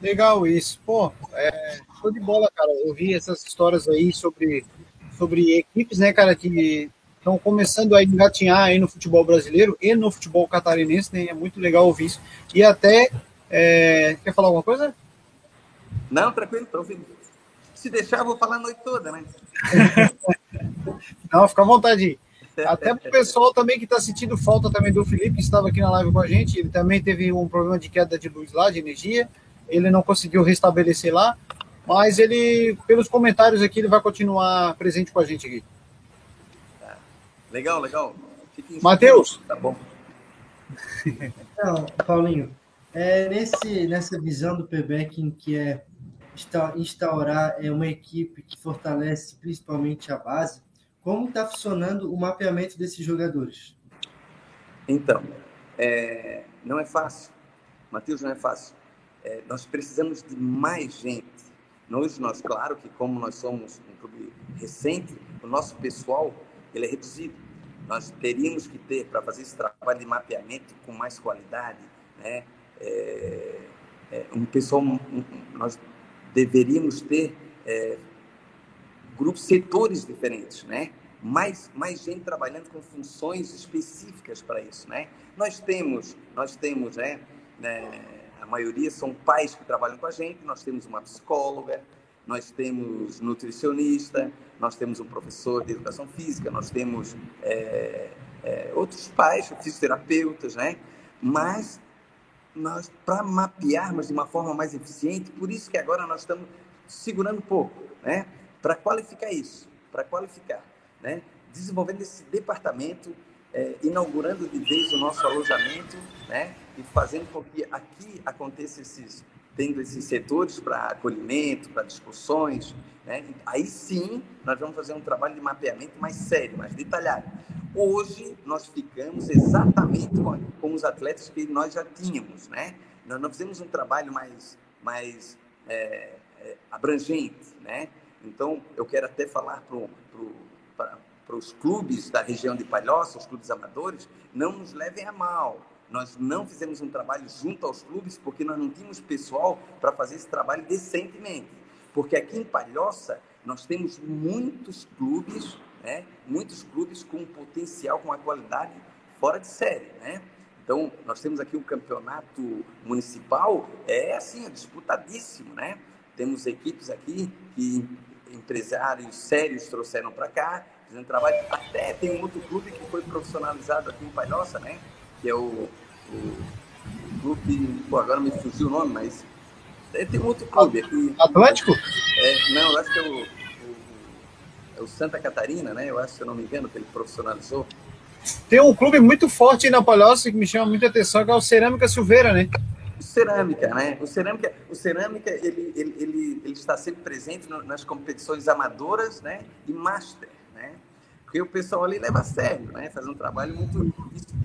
Legal isso. Pô, é, show de bola, cara. Ouvir essas histórias aí sobre, sobre equipes, né, cara, que estão começando a engatinhar aí no futebol brasileiro e no futebol catarinense, né? É muito legal ouvir isso. E até. É... Quer falar alguma coisa? Não, tranquilo, estou ouvindo. Se deixar, eu vou falar a noite toda, né? Não, fica à vontade. Até para o pessoal também que está sentindo falta também do Felipe, que estava aqui na live com a gente, ele também teve um problema de queda de luz lá, de energia, ele não conseguiu restabelecer lá, mas ele, pelos comentários aqui, ele vai continuar presente com a gente aqui. Legal, legal. Matheus! Tá bom. Então, Paulinho, é nesse, nessa visão do em que é instaurar é, uma equipe que fortalece principalmente a base, como está funcionando o mapeamento desses jogadores? Então, é, não é fácil. Matheus, não é fácil. É, nós precisamos de mais gente. Hoje, nós, claro que como nós somos um clube recente, o nosso pessoal ele é reduzido. Nós teríamos que ter, para fazer esse trabalho de mapeamento com mais qualidade, né? É, é, um pessoal, um, nós deveríamos ter é, grupos, setores diferentes, né? Mais, mais gente trabalhando com funções específicas para isso, né? Nós temos, nós temos, né, né? Maioria são pais que trabalham com a gente. Nós temos uma psicóloga, nós temos nutricionista, nós temos um professor de educação física, nós temos é, é, outros pais, fisioterapeutas, né? Mas nós, para mapearmos de uma forma mais eficiente, por isso que agora nós estamos segurando um pouco, né? Para qualificar isso, para qualificar, né? Desenvolvendo esse departamento, é, inaugurando de vez o nosso alojamento, né? E fazendo com que aqui aconteça esses tendo esses setores para acolhimento, para discussões, né? aí sim nós vamos fazer um trabalho de mapeamento mais sério, mais detalhado. Hoje nós ficamos exatamente com, os atletas que nós já tínhamos, né? Nós não fizemos um trabalho mais, mais é, é, abrangente, né? Então eu quero até falar para os clubes da região de Palhoça, os clubes amadores, não nos levem a mal nós não fizemos um trabalho junto aos clubes porque nós não tínhamos pessoal para fazer esse trabalho decentemente. Porque aqui em Palhoça nós temos muitos clubes, né? muitos clubes com potencial, com uma qualidade fora de série. Né? Então, nós temos aqui o campeonato municipal, é assim, é disputadíssimo, né? Temos equipes aqui que empresários sérios trouxeram para cá, fazendo trabalho. Até tem um outro clube que foi profissionalizado aqui em Palhoça, né? que é o, o clube. Pô, agora me fugiu o nome, mas. Tem um outro clube aqui. Atlético? É, não, eu acho que é o, o, é o Santa Catarina, né? Eu acho, se eu não me engano, que ele profissionalizou. Tem um clube muito forte na Palhoça que me chama muita atenção, que é o Cerâmica Silveira, né? O Cerâmica, né? O Cerâmica, o Cerâmica ele, ele, ele, ele está sempre presente nas competições amadoras né? e master? Porque o pessoal ali leva a sério, né? Faz um trabalho muito.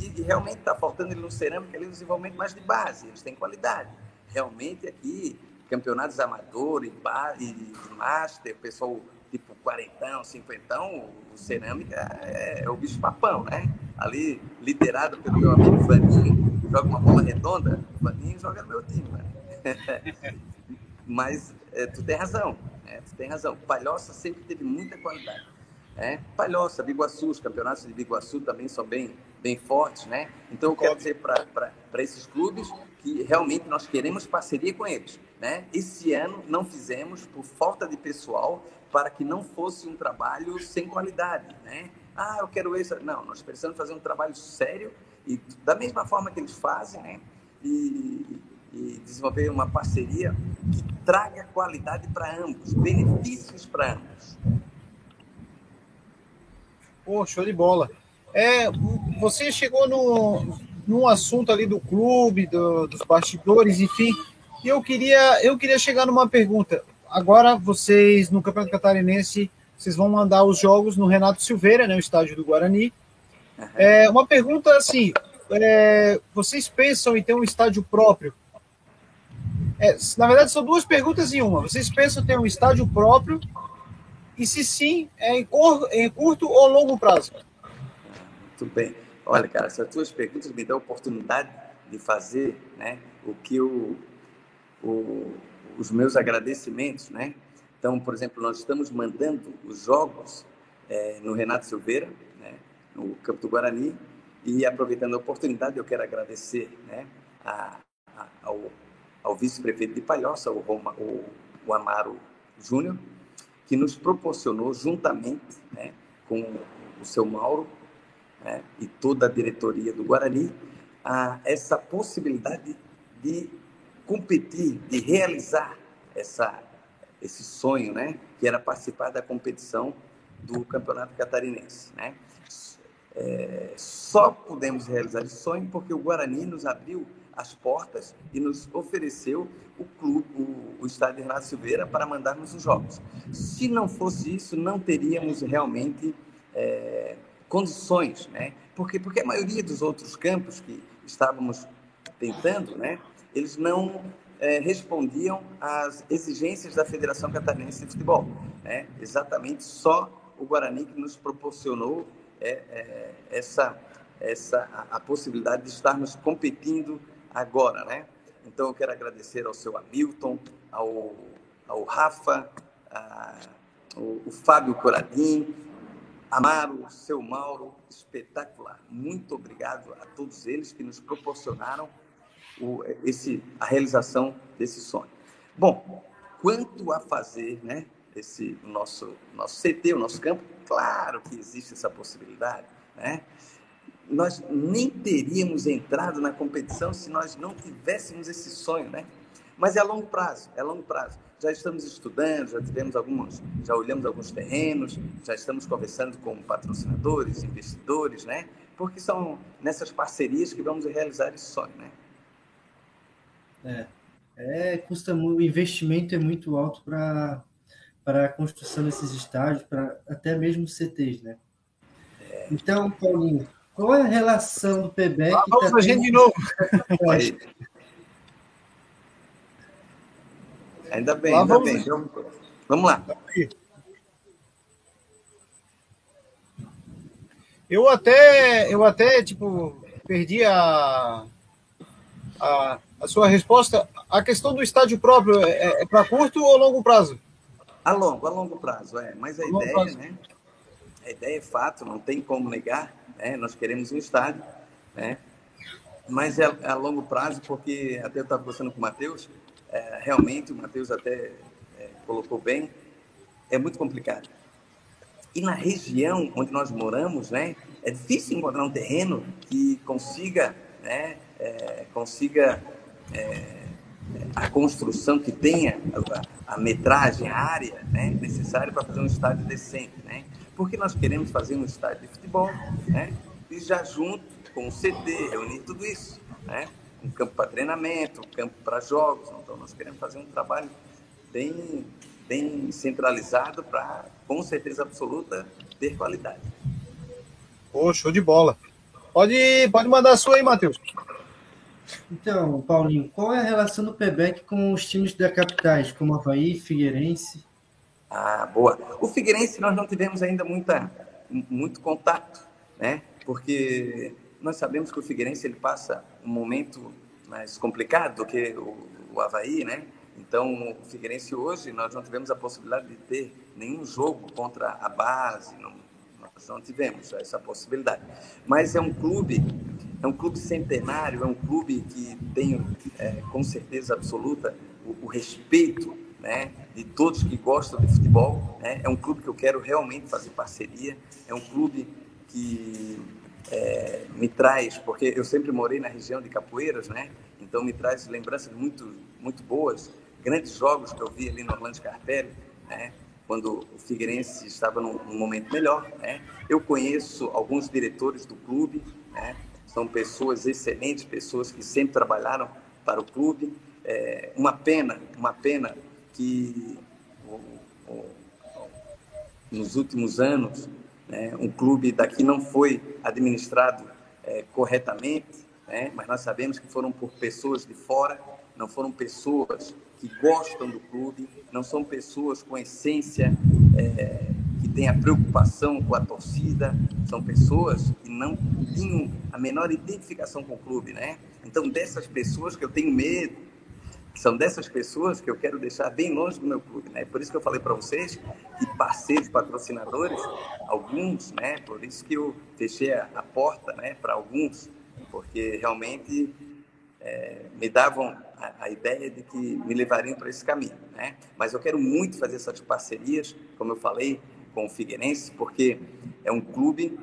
E, realmente está faltando no cerâmica ali, no desenvolvimento mais de base, eles têm qualidade. Realmente aqui, campeonatos amadores, e master, pessoal tipo quarentão, cinquentão, o cerâmica é, é o bicho papão, né? Ali, liderado pelo meu amigo Vaninho, joga uma bola redonda, o Vaninho joga no meu time, né? Mas é, tu tem razão, né? tu tem razão. Palhoça sempre teve muita qualidade. É, Palhoça, Biguaçu, os campeonatos de Biguaçu também são bem, bem fortes, né? Então, eu quero dizer para esses clubes que realmente nós queremos parceria com eles, né? Esse ano não fizemos por falta de pessoal para que não fosse um trabalho sem qualidade, né? Ah, eu quero isso. Não, nós precisamos fazer um trabalho sério e da mesma forma que eles fazem, né? E, e desenvolver uma parceria que traga qualidade para ambos, benefícios para ambos. Pô, show de bola. É, você chegou no, num assunto ali do clube, do, dos bastidores, enfim. E eu queria, eu queria chegar numa pergunta. Agora, vocês, no Campeonato Catarinense, vocês vão mandar os jogos no Renato Silveira, né, o estádio do Guarani. É, uma pergunta assim: é, vocês pensam em ter um estádio próprio? É, na verdade, são duas perguntas em uma. Vocês pensam em ter um estádio próprio e se sim, é em, cor, em curto ou longo prazo? Muito bem. Olha, cara, essas tuas perguntas me dão a oportunidade de fazer né, o que o, o, os meus agradecimentos, né? Então, por exemplo, nós estamos mandando os jogos é, no Renato Silveira, né, no Campo do Guarani, e aproveitando a oportunidade, eu quero agradecer né, a, a, ao, ao vice-prefeito de Palhoça, o, Roma, o, o Amaro Júnior, que nos proporcionou, juntamente né, com o seu Mauro né, e toda a diretoria do Guarani, a, essa possibilidade de competir, de realizar essa, esse sonho, né? Que era participar da competição do Campeonato Catarinense, né? É, só pudemos realizar esse sonho porque o Guarani nos abriu as portas e nos ofereceu o clube, o, o estádio Renato Silveira para mandarmos os jogos. Se não fosse isso, não teríamos realmente é, condições, né? Porque porque a maioria dos outros campos que estávamos tentando, né? Eles não é, respondiam às exigências da Federação Catarinense de Futebol, né? Exatamente só o Guarani que nos proporcionou é, é, essa essa a, a possibilidade de estarmos competindo agora, né? Então eu quero agradecer ao seu Hamilton, ao, ao Rafa, a, o, o Fábio Coradim, Amaro, seu Mauro, espetacular. Muito obrigado a todos eles que nos proporcionaram o, esse, a realização desse sonho. Bom, quanto a fazer, né? Esse nosso nosso CT, o nosso campo, claro que existe essa possibilidade, né? Nós nem teríamos entrado na competição se nós não tivéssemos esse sonho, né? Mas é a longo prazo, é a longo prazo. Já estamos estudando, já tivemos alguns, já olhamos alguns terrenos, já estamos conversando com patrocinadores, investidores, né? Porque são nessas parcerias que vamos realizar esse sonho, né? É, é custa o investimento é muito alto para para a construção desses estádios, para até mesmo CTs, né? É. Então, Paulinho, qual é a relação do PBEC? Lá vamos tá a gente de novo. ainda bem, lá ainda vamos... bem. Então, vamos lá. Eu até, eu até tipo, perdi a, a, a sua resposta. A questão do estádio próprio é, é para curto ou longo prazo? A longo, a longo prazo, é. Mas a, a ideia, prazo. né? A ideia é fato, não tem como negar né? nós queremos um estádio, né? mas é, é a longo prazo, porque até eu estava conversando com o Matheus, é, realmente o Matheus até é, colocou bem, é muito complicado. E na região onde nós moramos, né, é difícil encontrar um terreno que consiga, né, é, consiga é, a construção que tenha a, a metragem, a área né, necessária para fazer um estádio decente, né? Porque nós queremos fazer um estádio de futebol, né? E já junto com o CT, reunir tudo isso, né? Um campo para treinamento, um campo para jogos. Então, nós queremos fazer um trabalho bem, bem centralizado para, com certeza absoluta, ter qualidade. Pô, show de bola. Pode, pode mandar a sua aí, Matheus. Então, Paulinho, qual é a relação do PEBEC com os times da capitais, como Havaí, Figueirense? Ah, boa. O Figueirense nós não tivemos ainda muita, muito contato, né? Porque nós sabemos que o Figueirense ele passa um momento mais complicado do que o, o Havaí, né? Então, o Figueirense hoje, nós não tivemos a possibilidade de ter nenhum jogo contra a base, não, nós não tivemos essa possibilidade. Mas é um clube, é um clube centenário, é um clube que tem, é, com certeza absoluta, o, o respeito né, de todos que gostam de futebol. Né? É um clube que eu quero realmente fazer parceria. É um clube que é, me traz, porque eu sempre morei na região de Capoeiras, né? Então me traz lembranças muito, muito boas. Grandes jogos que eu vi ali no Orlando Scarpelli, né? Quando o Figueirense estava num, num momento melhor, né? Eu conheço alguns diretores do clube, né? São pessoas excelentes, pessoas que sempre trabalharam para o clube. É, uma pena, uma pena que nos últimos anos né, um clube daqui não foi administrado é, corretamente, né, mas nós sabemos que foram por pessoas de fora, não foram pessoas que gostam do clube, não são pessoas com essência é, que têm a preocupação com a torcida, são pessoas que não tinham a menor identificação com o clube, né? Então dessas pessoas que eu tenho medo são dessas pessoas que eu quero deixar bem longe do meu clube, né? Por isso que eu falei para vocês que parceiros, patrocinadores, alguns, né? Por isso que eu fechei a, a porta, né? Para alguns, porque realmente é, me davam a, a, ideia de que me levariam para esse caminho, né? Mas eu quero muito fazer essas parcerias, como eu falei, com o Figueirense, porque é um clube,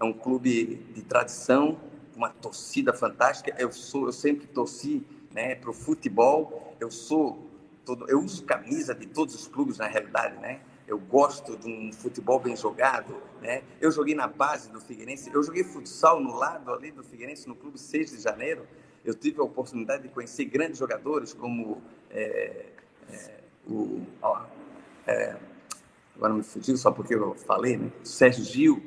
é um clube de tradição, uma torcida fantástica. Eu sou, eu sempre torci né, para o futebol. Eu sou todo, eu uso camisa de todos os clubes na realidade, né? Eu gosto de um futebol bem jogado, né? Eu joguei na base do Figueirense, eu joguei futsal no lado ali do Figueirense, no clube 6 de janeiro. Eu tive a oportunidade de conhecer grandes jogadores como é, é, o. Ó, é, agora me fugiu só porque eu falei, né? O Sérgio Gil.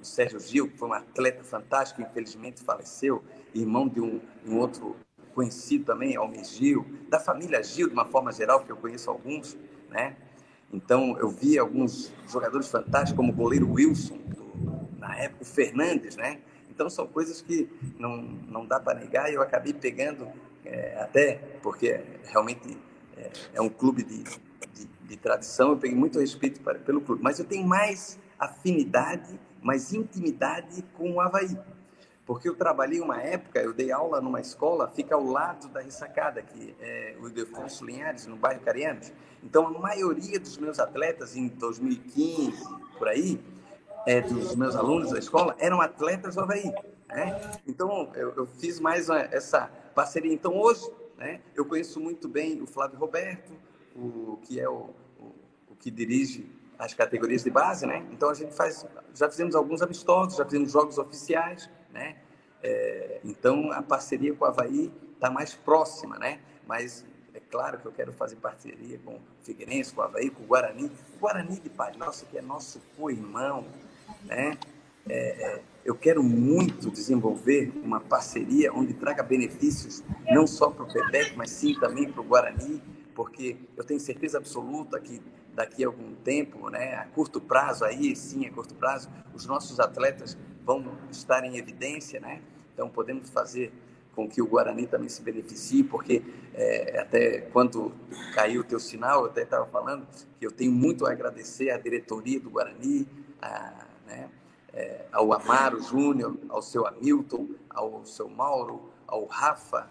O Sérgio Gil, que foi um atleta fantástico, infelizmente faleceu, irmão de um, um outro conhecido também, Almir Gil, da família Gil, de uma forma geral, que eu conheço alguns, né? Então, eu vi alguns jogadores fantásticos, como o goleiro Wilson, do, na época, o Fernandes, né? Então, são coisas que não, não dá para negar e eu acabei pegando, é, até porque realmente é, é um clube de, de, de, tradição, eu peguei muito respeito para, pelo clube, mas eu tenho mais afinidade, mais intimidade com o Havaí porque eu trabalhei uma época, eu dei aula numa escola, fica ao lado da Ressacada, que é o Ildefonso Linhares, no bairro Carianos. Então, a maioria dos meus atletas, em 2015, por aí, é, dos meus alunos da escola, eram atletas do Havaí. Né? Então, eu, eu fiz mais uma, essa parceria. Então, hoje, né, eu conheço muito bem o Flávio Roberto, o que é o, o, o que dirige as categorias de base, né? Então a gente faz, já fizemos alguns amistosos, já fizemos jogos oficiais, né? É, então, a parceria com o Havaí está mais próxima, né? Mas é claro que eu quero fazer parceria com o Figueirense, com o Havaí, com o Guarani. O Guarani de Palhoça, que é nosso co-irmão, né? É, é, eu quero muito desenvolver uma parceria onde traga benefícios não só para o Quebec, mas sim também para o Guarani, porque eu tenho certeza absoluta que daqui a algum tempo, né, a curto prazo aí, sim, a curto prazo, os nossos atletas vão estar em evidência, né? Então podemos fazer com que o Guarani também se beneficie, porque é, até quando caiu o teu sinal, eu até estava falando que eu tenho muito a agradecer à diretoria do Guarani, a, né, é, ao Amaro Júnior, ao seu Hamilton, ao seu Mauro, ao Rafa,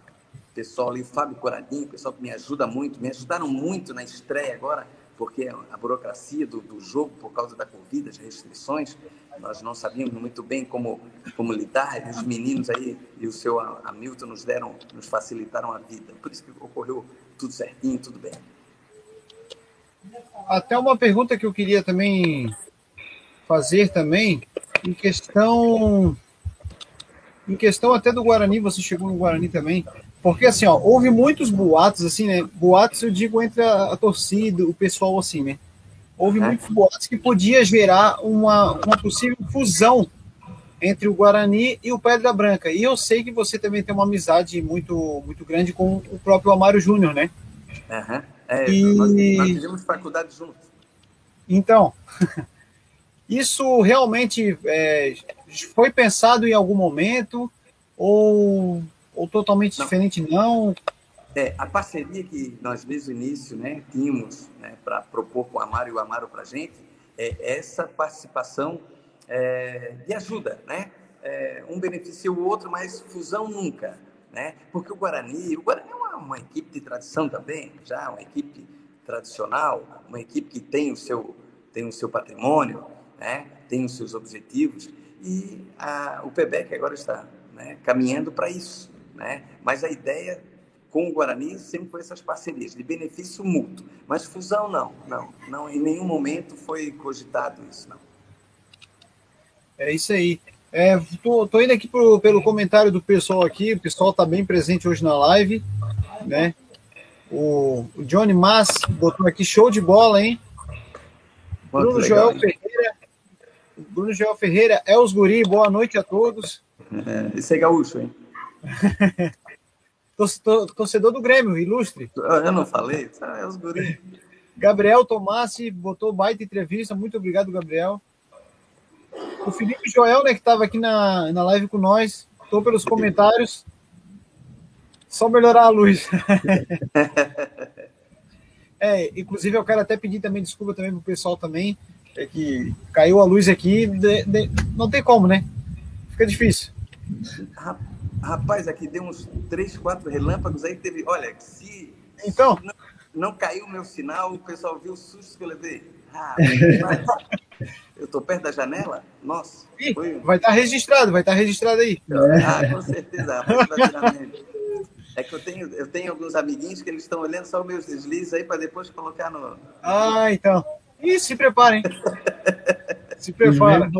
pessoal ali, o Fábio Coradinho, pessoal que me ajuda muito, me ajudaram muito na estreia agora, porque a burocracia do, do jogo, por causa da Covid, as restrições, nós não sabíamos muito bem como, como lidar, e os meninos aí e o seu Hamilton nos deram, nos facilitaram a vida. Por isso que ocorreu tudo certinho, tudo bem. Até uma pergunta que eu queria também fazer também, em questão em questão até do Guarani, você chegou no Guarani também, porque assim, ó, houve muitos boatos, assim, né? Boatos eu digo entre a, a torcida, o pessoal, assim, né? Houve é. muitos boatos que podia gerar uma, uma possível fusão entre o Guarani e o Pedra Branca. E eu sei que você também tem uma amizade muito, muito grande com o próprio Amário Júnior, né? Uhum. É, e... nós, nós fizemos faculdade juntos. Então, isso realmente é, foi pensado em algum momento ou ou totalmente não. diferente não? É, a parceria que nós desde o início né, tínhamos né, para propor com o Amaro e o Amaro para a gente é essa participação é, de ajuda, né? É, um beneficia o outro, mas fusão nunca, né? Porque o Guarani, o Guarani é uma, uma equipe de tradição também, já uma equipe tradicional, uma equipe que tem o seu tem o seu patrimônio, né? Tem os seus objetivos e a, o PEBEC agora está né, caminhando para isso, né? Mas a ideia com o Guarani sempre foi essas parcerias de benefício mútuo. Mas fusão não, não, não. Em nenhum momento foi cogitado isso, não. É isso aí. É, tô, tô indo aqui pro, pelo comentário do pessoal aqui. O pessoal está bem presente hoje na live, né? O, o Johnny Mas botou aqui show de bola, hein? Muito Bruno legal, Joel hein? Ferreira. Bruno Joel Ferreira, Els Guri, boa noite a todos. É, esse é gaúcho, hein? Torcedor do Grêmio, ilustre. Eu não falei, é os guris. Gabriel Tomassi botou baita entrevista, muito obrigado, Gabriel. O Felipe Joel, né, que estava aqui na, na live com nós, estou pelos comentários. Só melhorar a luz. é, inclusive eu quero até pedir também desculpa também pro pessoal também, é que caiu a luz aqui, de, de, não tem como, né? Fica difícil. Rapaz, aqui deu uns três, quatro relâmpagos, aí teve. Olha, se. Então. Não, não caiu o meu sinal, o pessoal viu o susto que eu levei. Ah, eu tô perto da janela? Nossa. Foi... Vai estar tá registrado, vai estar tá registrado aí. Ah, com certeza. É que eu tenho, eu tenho alguns amiguinhos que eles estão olhando só os meus deslizes aí para depois colocar no. Ah, então. Ih, se preparem. se prepara.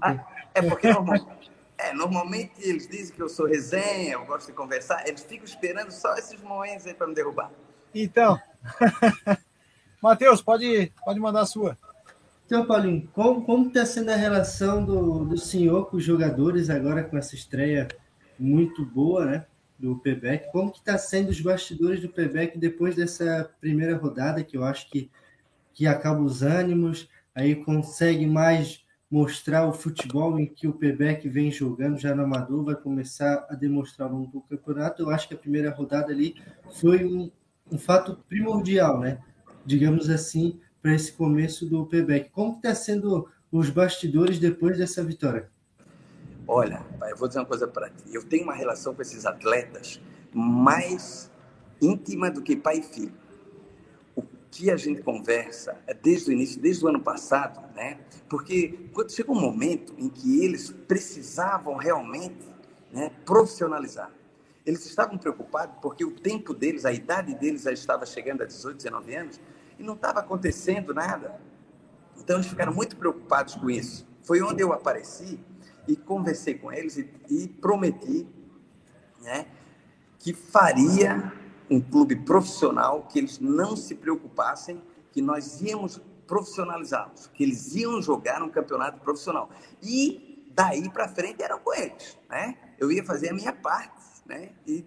Ah, é porque normal, é, normalmente eles dizem que eu sou resenha, eu gosto de conversar, eles ficam esperando só esses momentos aí para me derrubar. Então. Matheus, pode, pode mandar a sua. Então, Paulinho, como está sendo a relação do, do senhor com os jogadores agora com essa estreia muito boa, né? Do Pebec. Como que está sendo os bastidores do Pebec depois dessa primeira rodada, que eu acho que, que acaba os ânimos, aí consegue mais mostrar o futebol em que o Pebec vem jogando já no Amador, vai começar a demonstrar ao longo do campeonato. Eu acho que a primeira rodada ali foi um, um fato primordial, né? Digamos assim, para esse começo do Pebec. Como está sendo os bastidores depois dessa vitória? Olha, eu vou dizer uma coisa para ti. Eu tenho uma relação com esses atletas mais íntima do que pai e filho. Que a gente conversa é desde o início, desde o ano passado, né? Porque quando chegou um momento em que eles precisavam realmente né, profissionalizar. Eles estavam preocupados porque o tempo deles, a idade deles já estava chegando a 18, 19 anos e não estava acontecendo nada. Então eles ficaram muito preocupados com isso. Foi onde eu apareci e conversei com eles e, e prometi né, que faria um clube profissional, que eles não se preocupassem, que nós íamos profissionalizá-los, que eles iam jogar um campeonato profissional. E daí para frente eram com eles, né? Eu ia fazer a minha parte, né? E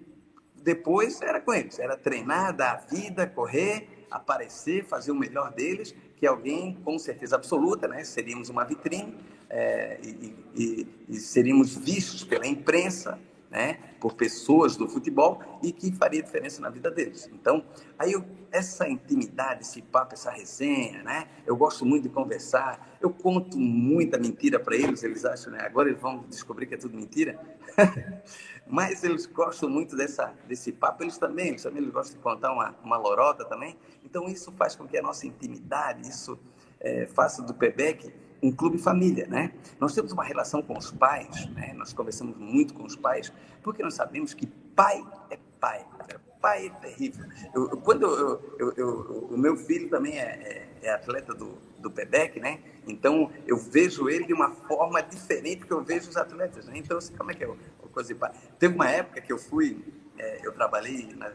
depois era com eles, era treinar, dar a vida, correr, aparecer, fazer o melhor deles, que alguém com certeza absoluta, né? Seríamos uma vitrine é, e, e, e seríamos vistos pela imprensa, né, por pessoas do futebol e que faria diferença na vida deles. Então, aí eu, essa intimidade, esse papo, essa resenha, né, eu gosto muito de conversar, eu conto muita mentira para eles, eles acham, né, agora eles vão descobrir que é tudo mentira, mas eles gostam muito dessa, desse papo, eles também, eles também gostam de contar uma, uma lorota também, então isso faz com que a nossa intimidade, isso é, faça do PEBEC um clube família, né? Nós temos uma relação com os pais, né? Nós conversamos muito com os pais, porque nós sabemos que pai é pai. Pai é terrível. Eu, quando eu, eu, o meu filho também é, é, é atleta do, do PEDEC, né? Então eu vejo ele de uma forma diferente que eu vejo os atletas, né? Então, como é que é o, coisa de pai? Teve uma época que eu fui, é, eu trabalhei na,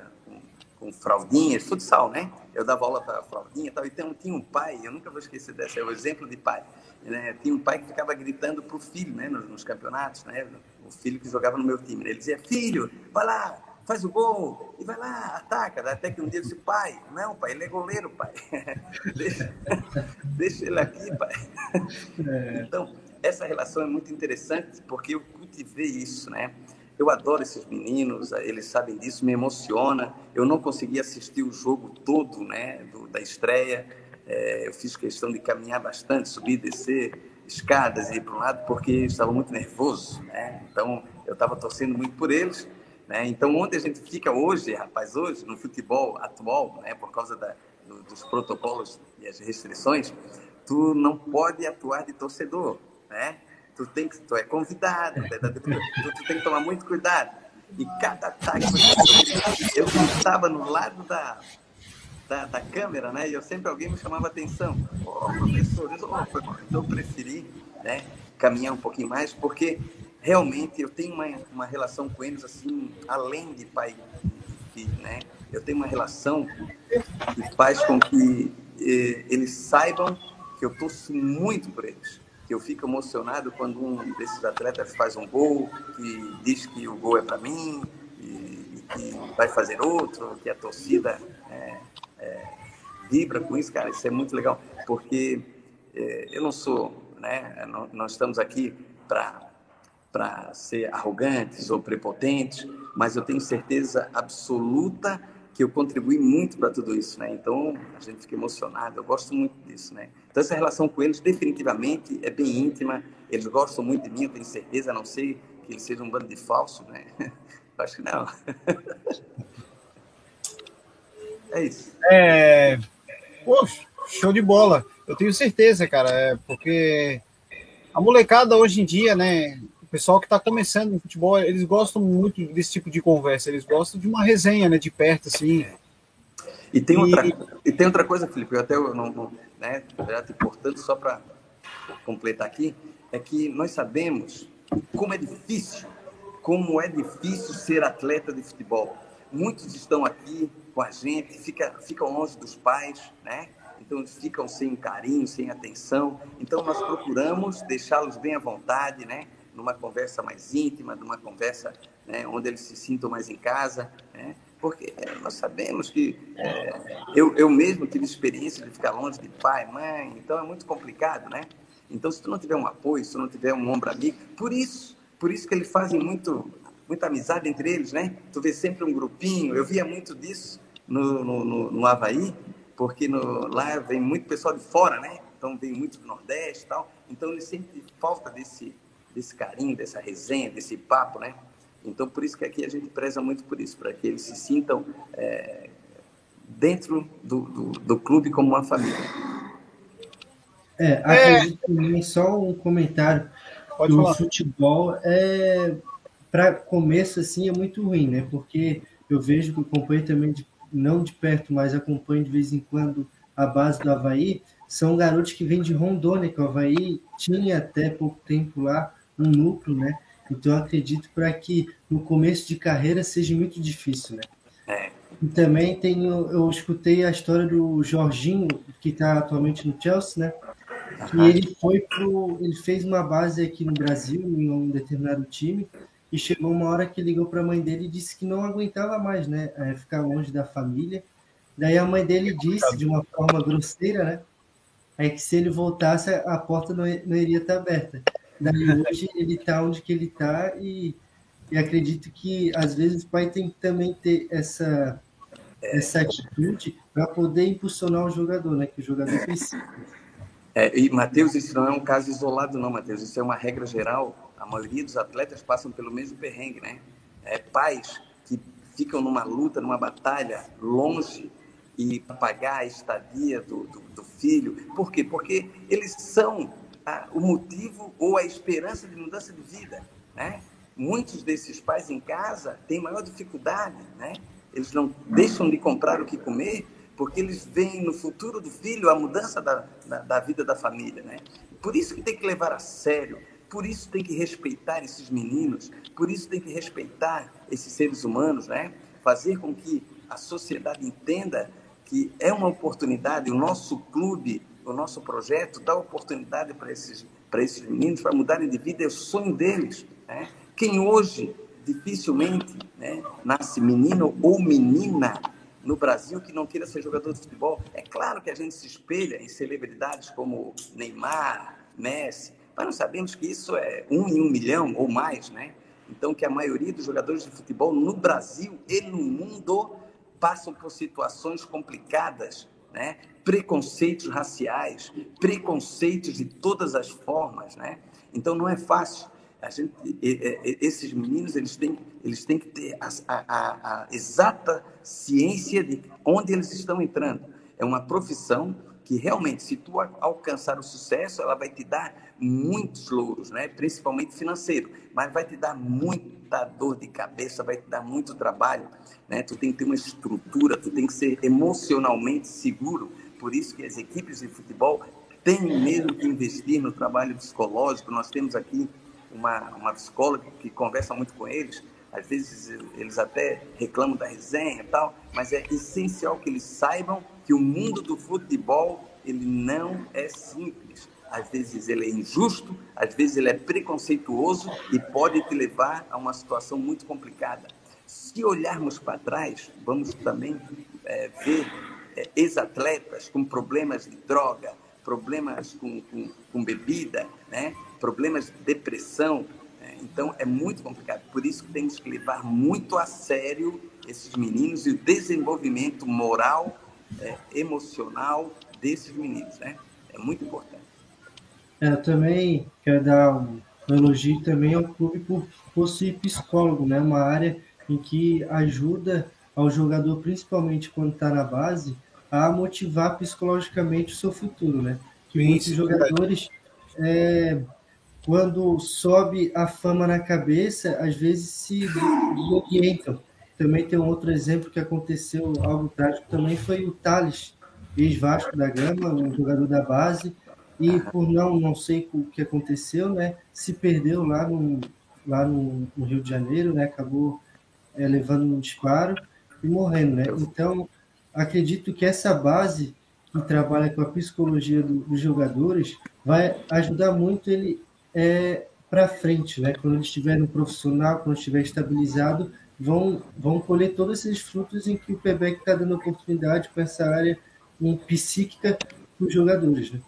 com fraldinhas, futsal, né? Eu dava aula para fraldinha e tal. Então, tinha um pai, eu nunca vou esquecer dessa, é o exemplo de pai. Né? Tinha um pai que ficava gritando para o filho, né? Nos, nos, campeonatos, né? O filho que jogava no meu time. Né? Ele dizia: Filho, vai lá, faz o gol, e vai lá, ataca. Até que um dia eu disse: Pai, não, pai, ele é goleiro, pai. deixa, deixa ele aqui, pai. É. Então, essa relação é muito interessante porque eu cultivei isso, né? Eu adoro esses meninos, eles sabem disso, me emociona. Eu não consegui assistir o jogo todo, né, do, da estreia. É, eu fiz questão de caminhar bastante, subir, descer escadas e ir para um lado, porque estava muito nervoso, né? Então, eu estava torcendo muito por eles, né? Então, onde a gente fica hoje, rapaz, hoje, no futebol atual, né, por causa da, do, dos protocolos e as restrições, tu não pode atuar de torcedor, né? Tu tem que, tu é convidado, tu, tu, tu, tem que tomar muito cuidado. E cada ataque eu estava no lado da, da, da, câmera, né? E eu sempre alguém me chamava atenção. Oh, professor, eu, oh, então eu preferi, né? Caminhar um pouquinho mais, porque realmente eu tenho uma, uma relação com eles assim, além de pai e filho, né? Eu tenho uma relação que faz com que eh, eles saibam que eu torço muito por eles que eu fico emocionado quando um desses atletas faz um gol, que diz que o gol é para mim, e, e, que vai fazer outro, que a torcida é, é, vibra com isso, cara, isso é muito legal, porque é, eu não sou, né, não, nós estamos aqui para ser arrogantes ou prepotentes, mas eu tenho certeza absoluta que eu contribuí muito para tudo isso, né? Então a gente fica emocionado, eu gosto muito disso, né? Então essa relação com eles definitivamente é bem íntima, eles gostam muito de mim, eu tenho certeza, a não sei que eles sejam um bando de falsos, né? Eu acho que não. É isso. É... Poxa, show de bola. Eu tenho certeza, cara, é porque a molecada hoje em dia, né? Pessoal que está começando no futebol, eles gostam muito desse tipo de conversa, eles gostam de uma resenha, né, de perto, assim. E tem, outra, e tem outra coisa, Felipe, eu até não, não né, já te importando só para completar aqui, é que nós sabemos como é difícil, como é difícil ser atleta de futebol. Muitos estão aqui com a gente, fica, ficam longe dos pais, né? Então eles ficam sem carinho, sem atenção. Então nós procuramos deixá-los bem à vontade, né? Numa conversa mais íntima, numa conversa né, onde eles se sintam mais em casa, né? porque é, nós sabemos que é, eu, eu mesmo tive experiência de ficar longe de pai, mãe, então é muito complicado, né? Então, se tu não tiver um apoio, se tu não tiver um ombro amigo, por isso, por isso que eles fazem muito, muita amizade entre eles, né? Tu vê sempre um grupinho, eu via muito disso no, no, no, no Havaí, porque no, lá vem muito pessoal de fora, né? Então, vem muito do Nordeste e tal, então eles sentem falta desse, desse carinho, dessa resenha, desse papo, né? Então, por isso que aqui a gente preza muito por isso, para que eles se sintam é, dentro do, do, do, clube como uma família. É, acredito é. também, só um comentário, Pode o futebol é, para começo, assim, é muito ruim, né? Porque eu vejo que acompanho também, de, não de perto, mas acompanho de vez em quando a base do Havaí, são garotos que vêm de Rondônia, que o Havaí tinha até pouco tempo lá, um núcleo, né? Então, eu acredito para que no começo de carreira seja muito difícil, né? É. E também tenho, eu escutei a história do Jorginho, que está atualmente no Chelsea, né? Que ele foi pro, ele fez uma base aqui no Brasil, em um determinado time, e chegou uma hora que ligou para a mãe dele e disse que não aguentava mais, né? É, ficar longe da família. Daí a mãe dele disse, de uma forma grosseira, né? É que se ele voltasse, a porta não, não iria estar aberta. Daí hoje ele está onde que ele está e, e acredito que às vezes o pai tem que também ter essa, essa atitude para poder impulsionar o jogador, né? Que o jogador precisa. É, e, Matheus, isso não é um caso isolado, não, Matheus. Isso é uma regra geral. A maioria dos atletas passam pelo mesmo perrengue, né? É, pais que ficam numa luta, numa batalha, longe e pagar a estadia do, do, do filho. Por quê? Porque eles são a, o motivo ou a esperança de mudança de vida, né? Muitos desses pais em casa têm maior dificuldade, né? Eles não deixam de comprar o que comer porque eles veem no futuro do filho a mudança da, da, da vida da família, né? Por isso que tem que levar a sério, por isso tem que respeitar esses meninos, por isso tem que respeitar esses seres humanos, né? Fazer com que a sociedade entenda que é uma oportunidade, o nosso clube o nosso projeto dá oportunidade para esses, para esses meninos, para mudarem de vida, é o sonho deles. Né? Quem hoje dificilmente né, nasce menino ou menina no Brasil que não queira ser jogador de futebol. É claro que a gente se espelha em celebridades como Neymar, Messi, mas nós sabemos que isso é um em um milhão ou mais, né? Então, que a maioria dos jogadores de futebol no Brasil e no mundo passam por situações complicadas né? preconceitos raciais, preconceitos de todas as formas, né? Então não é fácil. Gente, esses meninos eles têm, eles têm que ter a, a, a exata ciência de onde eles estão entrando. É uma profissão que realmente, se tu alcançar o sucesso, ela vai te dar muitos louros, né? principalmente financeiro, mas vai te dar muita dor de cabeça, vai te dar muito trabalho. Né? Tu tem que ter uma estrutura, tu tem que ser emocionalmente seguro. Por isso que as equipes de futebol têm mesmo que investir no trabalho psicológico. Nós temos aqui uma, uma psicóloga que conversa muito com eles, às vezes eles até reclamam da resenha e tal, mas é essencial que eles saibam que o mundo do futebol ele não é simples. Às vezes ele é injusto, às vezes ele é preconceituoso e pode te levar a uma situação muito complicada. Se olharmos para trás, vamos também é, ver é, ex-atletas com problemas de droga, problemas com, com, com bebida, né? problemas de depressão, então é muito complicado. Por isso que temos que levar muito a sério esses meninos e o desenvolvimento moral, é, emocional desses meninos, né? É muito importante. É, eu também quero dar um elogio também ao clube por possuir psicólogo, né? Uma área em que ajuda ao jogador, principalmente quando está na base, a motivar psicologicamente o seu futuro, né? Que muitos jogadores é, quando sobe a fama na cabeça, às vezes se orientam. Também tem um outro exemplo que aconteceu, algo trágico também, foi o Thales, ex-Vasco da Gama, um jogador da base, e por não, não sei o que aconteceu, né, se perdeu lá no, lá no, no Rio de Janeiro, né, acabou é, levando um disparo e morrendo, né? Então, acredito que essa base que trabalha com a psicologia do, dos jogadores vai ajudar muito ele é, para frente, né? Quando ele estiver no profissional, quando estiver estabilizado, vão, vão colher todos esses frutos em que o PBEC está dando oportunidade para essa área psíquica dos jogadores, né?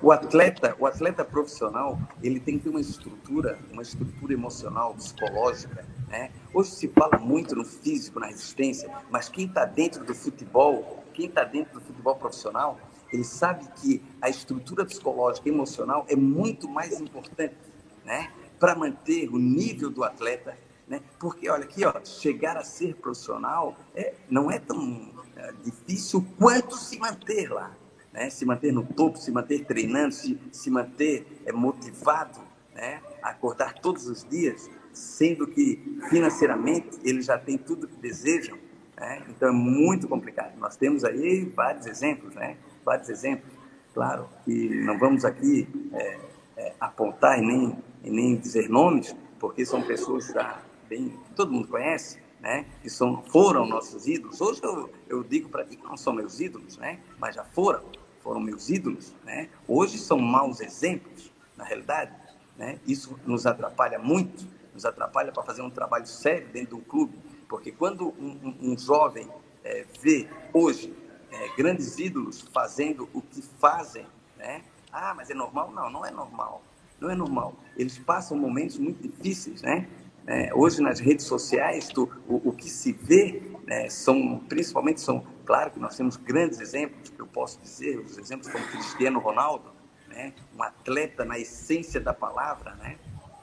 O atleta, o atleta profissional, ele tem que ter uma estrutura, uma estrutura emocional, psicológica, né? Hoje se fala muito no físico, na resistência, mas quem está dentro do futebol, quem está dentro do futebol profissional, ele sabe que a estrutura psicológica e emocional é muito mais importante, né? Para manter o nível do atleta, né? Porque olha aqui, ó, chegar a ser profissional é, não é tão é, difícil quanto se manter lá, né? Se manter no topo, se manter treinando, se, se manter é, motivado, né? Acordar todos os dias, sendo que financeiramente eles já têm tudo que desejam, né? Então é muito complicado. Nós temos aí vários exemplos, né? Vários exemplos. Claro que não vamos aqui é, é, apontar e nem, e nem dizer nomes, porque são pessoas já bem todo mundo conhece, né? Que são foram nossos ídolos. Hoje eu, eu digo para ti que não são meus ídolos, né? Mas já foram, foram meus ídolos, né? Hoje são maus exemplos, na realidade, né? Isso nos atrapalha muito, nos atrapalha para fazer um trabalho sério dentro de um clube porque quando um, um, um jovem é, vê hoje é, grandes ídolos fazendo o que fazem, né? Ah, mas é normal? Não, não é normal. Não é normal. Eles passam momentos muito difíceis, né? É, hoje nas redes sociais, tu, o, o, que se vê né, são, principalmente são, claro que nós temos grandes exemplos, que eu posso dizer, os exemplos como Cristiano Ronaldo, né, um atleta na essência da palavra, né,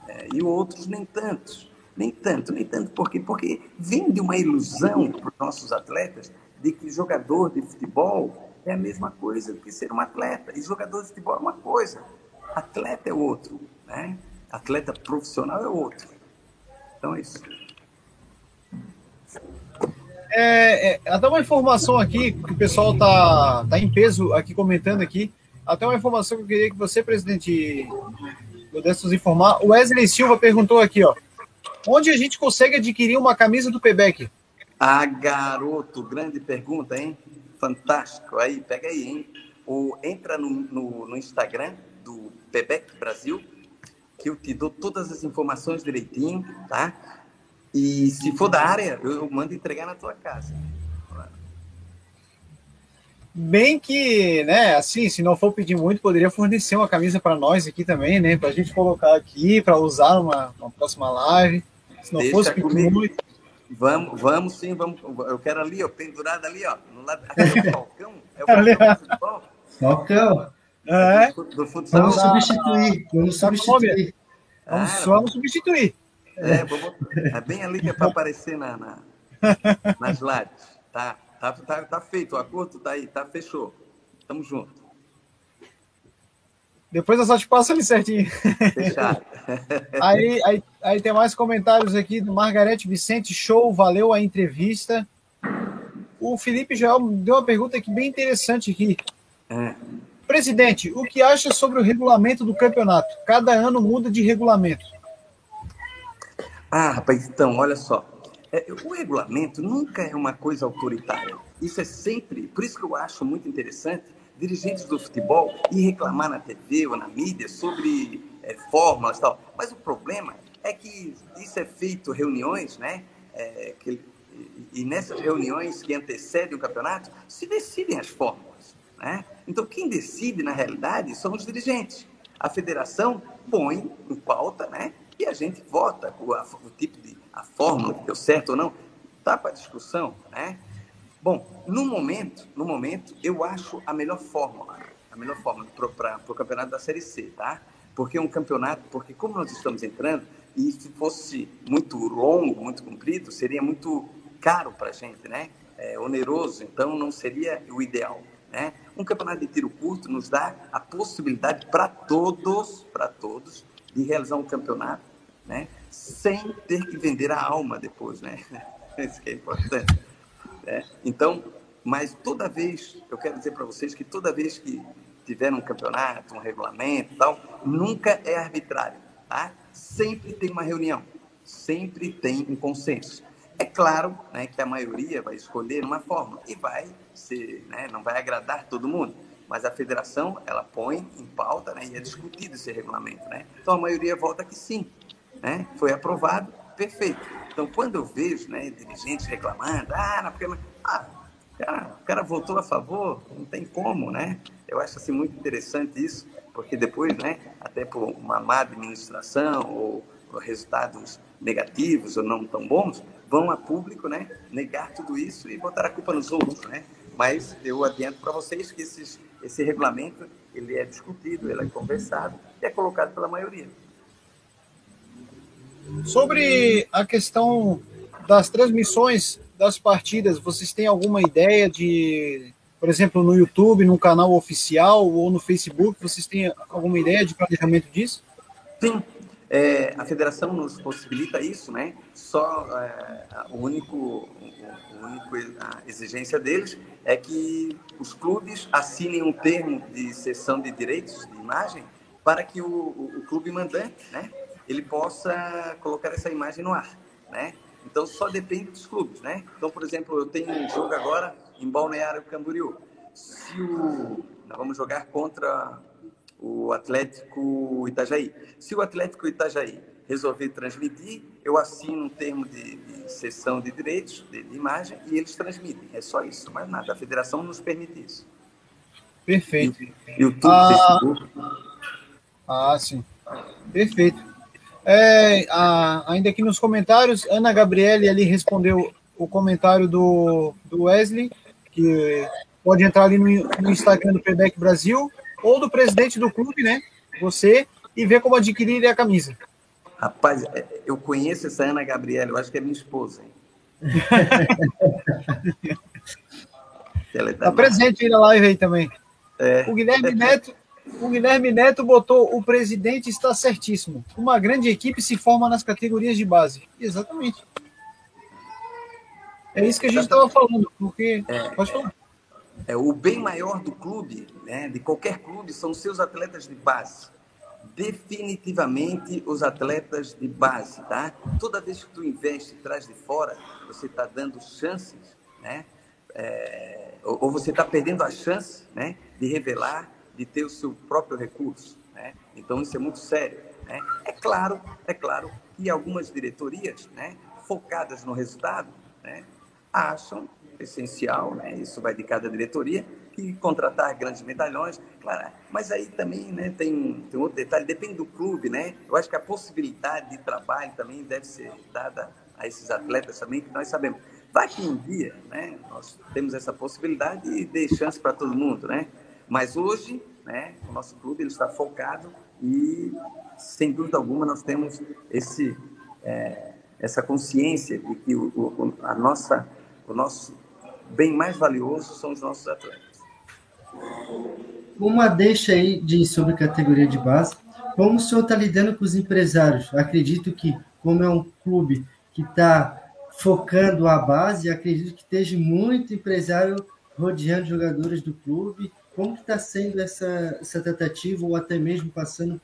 é, e outros nem tantos. Nem tanto, nem tanto. Por quê? Porque vende uma ilusão para os nossos atletas de que jogador de futebol é a mesma coisa que ser um atleta. E jogador de futebol é uma coisa, atleta é outro, né? Atleta profissional é outro. Então é isso. É, é, até uma informação aqui que o pessoal tá, tá em peso aqui comentando aqui. Até uma informação que eu queria que você, presidente, pudesse nos informar. O Wesley Silva perguntou aqui, ó. Onde a gente consegue adquirir uma camisa do Pebec? Ah, garoto, grande pergunta, hein? Fantástico. Aí, pega aí, hein? Ou entra no, no, no Instagram do Pebec Brasil, que eu te dou todas as informações direitinho, tá? E se for da área, eu mando entregar na tua casa. Bem que, né, assim, se não for pedir muito, poderia fornecer uma camisa para nós aqui também, né? Para a gente colocar aqui, para usar numa, numa próxima live. Se não Deixa fosse comigo. muito. Vamos, vamos sim, vamos. Eu quero ali, ó, pendurado ali, ó. No lado. É o Falcão? É o Falcão do futebol? Falcão. É. Do, futsal. Vamos substituir. Vamos substituir. Vamos, ah, vamos substituir. É, vou, é bem ali que é para aparecer na, na, nas lives. Tá, tá, tá, tá feito, o acordo tá aí, tá, fechou. Tamo junto. Depois eu só te passo ali certinho. Fechado. aí, aí, aí tem mais comentários aqui do Margarete Vicente. Show, valeu a entrevista. O Felipe Joel deu uma pergunta aqui bem interessante aqui. É. Presidente, o que acha sobre o regulamento do campeonato? Cada ano muda de regulamento. Ah, rapaz, então, olha só. É, o regulamento nunca é uma coisa autoritária. Isso é sempre. Por isso que eu acho muito interessante dirigentes do futebol e reclamar na TV ou na mídia sobre é, fórmulas e tal. Mas o problema é que isso é feito reuniões, né? É, que, e nessas reuniões que antecedem o campeonato se decidem as fórmulas, né? Então quem decide na realidade são os dirigentes. A federação põe em pauta, né? E a gente vota o, a, o tipo de a fórmula que deu certo ou não, tá para discussão, né? Bom, no momento, no momento, eu acho a melhor fórmula, a melhor fórmula para o campeonato da Série C, tá? Porque é um campeonato, porque como nós estamos entrando, e se fosse muito longo, muito comprido, seria muito caro para a gente, né? É, oneroso, então não seria o ideal, né? Um campeonato de tiro curto nos dá a possibilidade para todos, para todos, de realizar um campeonato, né? Sem ter que vender a alma depois, né? Isso que é importante. Né? Então, mas toda vez, eu quero dizer para vocês que toda vez que tiver um campeonato, um regulamento tal, nunca é arbitrário, tá? Sempre tem uma reunião, sempre tem um consenso. É claro né, que a maioria vai escolher uma forma e vai ser, né, não vai agradar todo mundo, mas a federação ela põe em pauta né, e é discutido esse regulamento. Né? Então a maioria vota que sim, né? foi aprovado, perfeito. Então quando eu vejo né, dirigentes reclamando, ah, não, porque... ah cara, o cara votou a favor, não tem como, né? Eu acho assim muito interessante isso, porque depois, né, até por uma má administração ou, ou resultados negativos ou não tão bons, vão a público, né, negar tudo isso e botar a culpa nos outros, né? Mas eu adianto para vocês que esses, esse regulamento ele é discutido, ele é conversado e é colocado pela maioria. Sobre a questão das transmissões das partidas, vocês têm alguma ideia de, por exemplo, no YouTube, no canal oficial ou no Facebook, vocês têm alguma ideia de planejamento disso? Sim, é, a federação nos possibilita isso, né? Só é, o único, o único a exigência deles é que os clubes assinem um termo de cessão de direitos de imagem para que o, o, o clube mandante, né, ele possa colocar essa imagem no ar, né? Então só depende dos clubes, né? Então, por exemplo, eu tenho um jogo agora em Balneário Camboriú. Se o nós vamos jogar contra o Atlético Itajaí. Se o Atlético Itajaí resolver transmitir, eu assino um termo de, de cessão de direitos, de, de, imagem, e eles transmitem. É só isso, mais nada. A federação nos permite isso. Perfeito. YouTube, ah, Facebook. Ah, sim. Perfeito. É, ainda aqui nos comentários, Ana Gabriele ali respondeu o comentário do, do Wesley, que pode entrar ali no, no Instagram do Payback Brasil ou do presidente do clube, né? Você, e ver como adquirir a camisa. Rapaz, é, eu conheço essa Ana Gabriela, eu acho que é minha esposa. Ela tá, tá presente aí na live aí também. É. O Guilherme Neto, o Guilherme Neto botou o presidente está certíssimo. Uma grande equipe se forma nas categorias de base. Exatamente. É isso que a gente estava falando, porque. É, pode falar. É, o bem maior do clube, né, de qualquer clube, são seus atletas de base. Definitivamente os atletas de base, tá? Toda vez que tu investe traz de fora, você está dando chances, né? É, ou, você está perdendo a chance, né, de revelar, de ter o seu próprio recurso, né? Então isso é muito sério, né? É claro, é claro que algumas diretorias, né, focadas no resultado, né, acham essencial, né? Isso vai de cada diretoria que contratar grandes medalhões, claro. Mas aí também, né? Tem, tem outro detalhe, depende do clube, né? Eu acho que a possibilidade de trabalho também deve ser dada a esses atletas também que nós sabemos. Vai que um dia, né? Nós temos essa possibilidade e dê chance para todo mundo, né? Mas hoje, né? O nosso clube ele está focado e sem dúvida alguma nós temos esse é, essa consciência de que o, o, a nossa o nosso bem mais valioso são os nossos atletas. Uma deixa aí de sobre categoria de base. Como o senhor está lidando com os empresários? Acredito que, como é um clube que está focando a base, acredito que esteja muito empresário rodeando jogadores do clube. Como está sendo essa, essa tentativa, ou até mesmo passando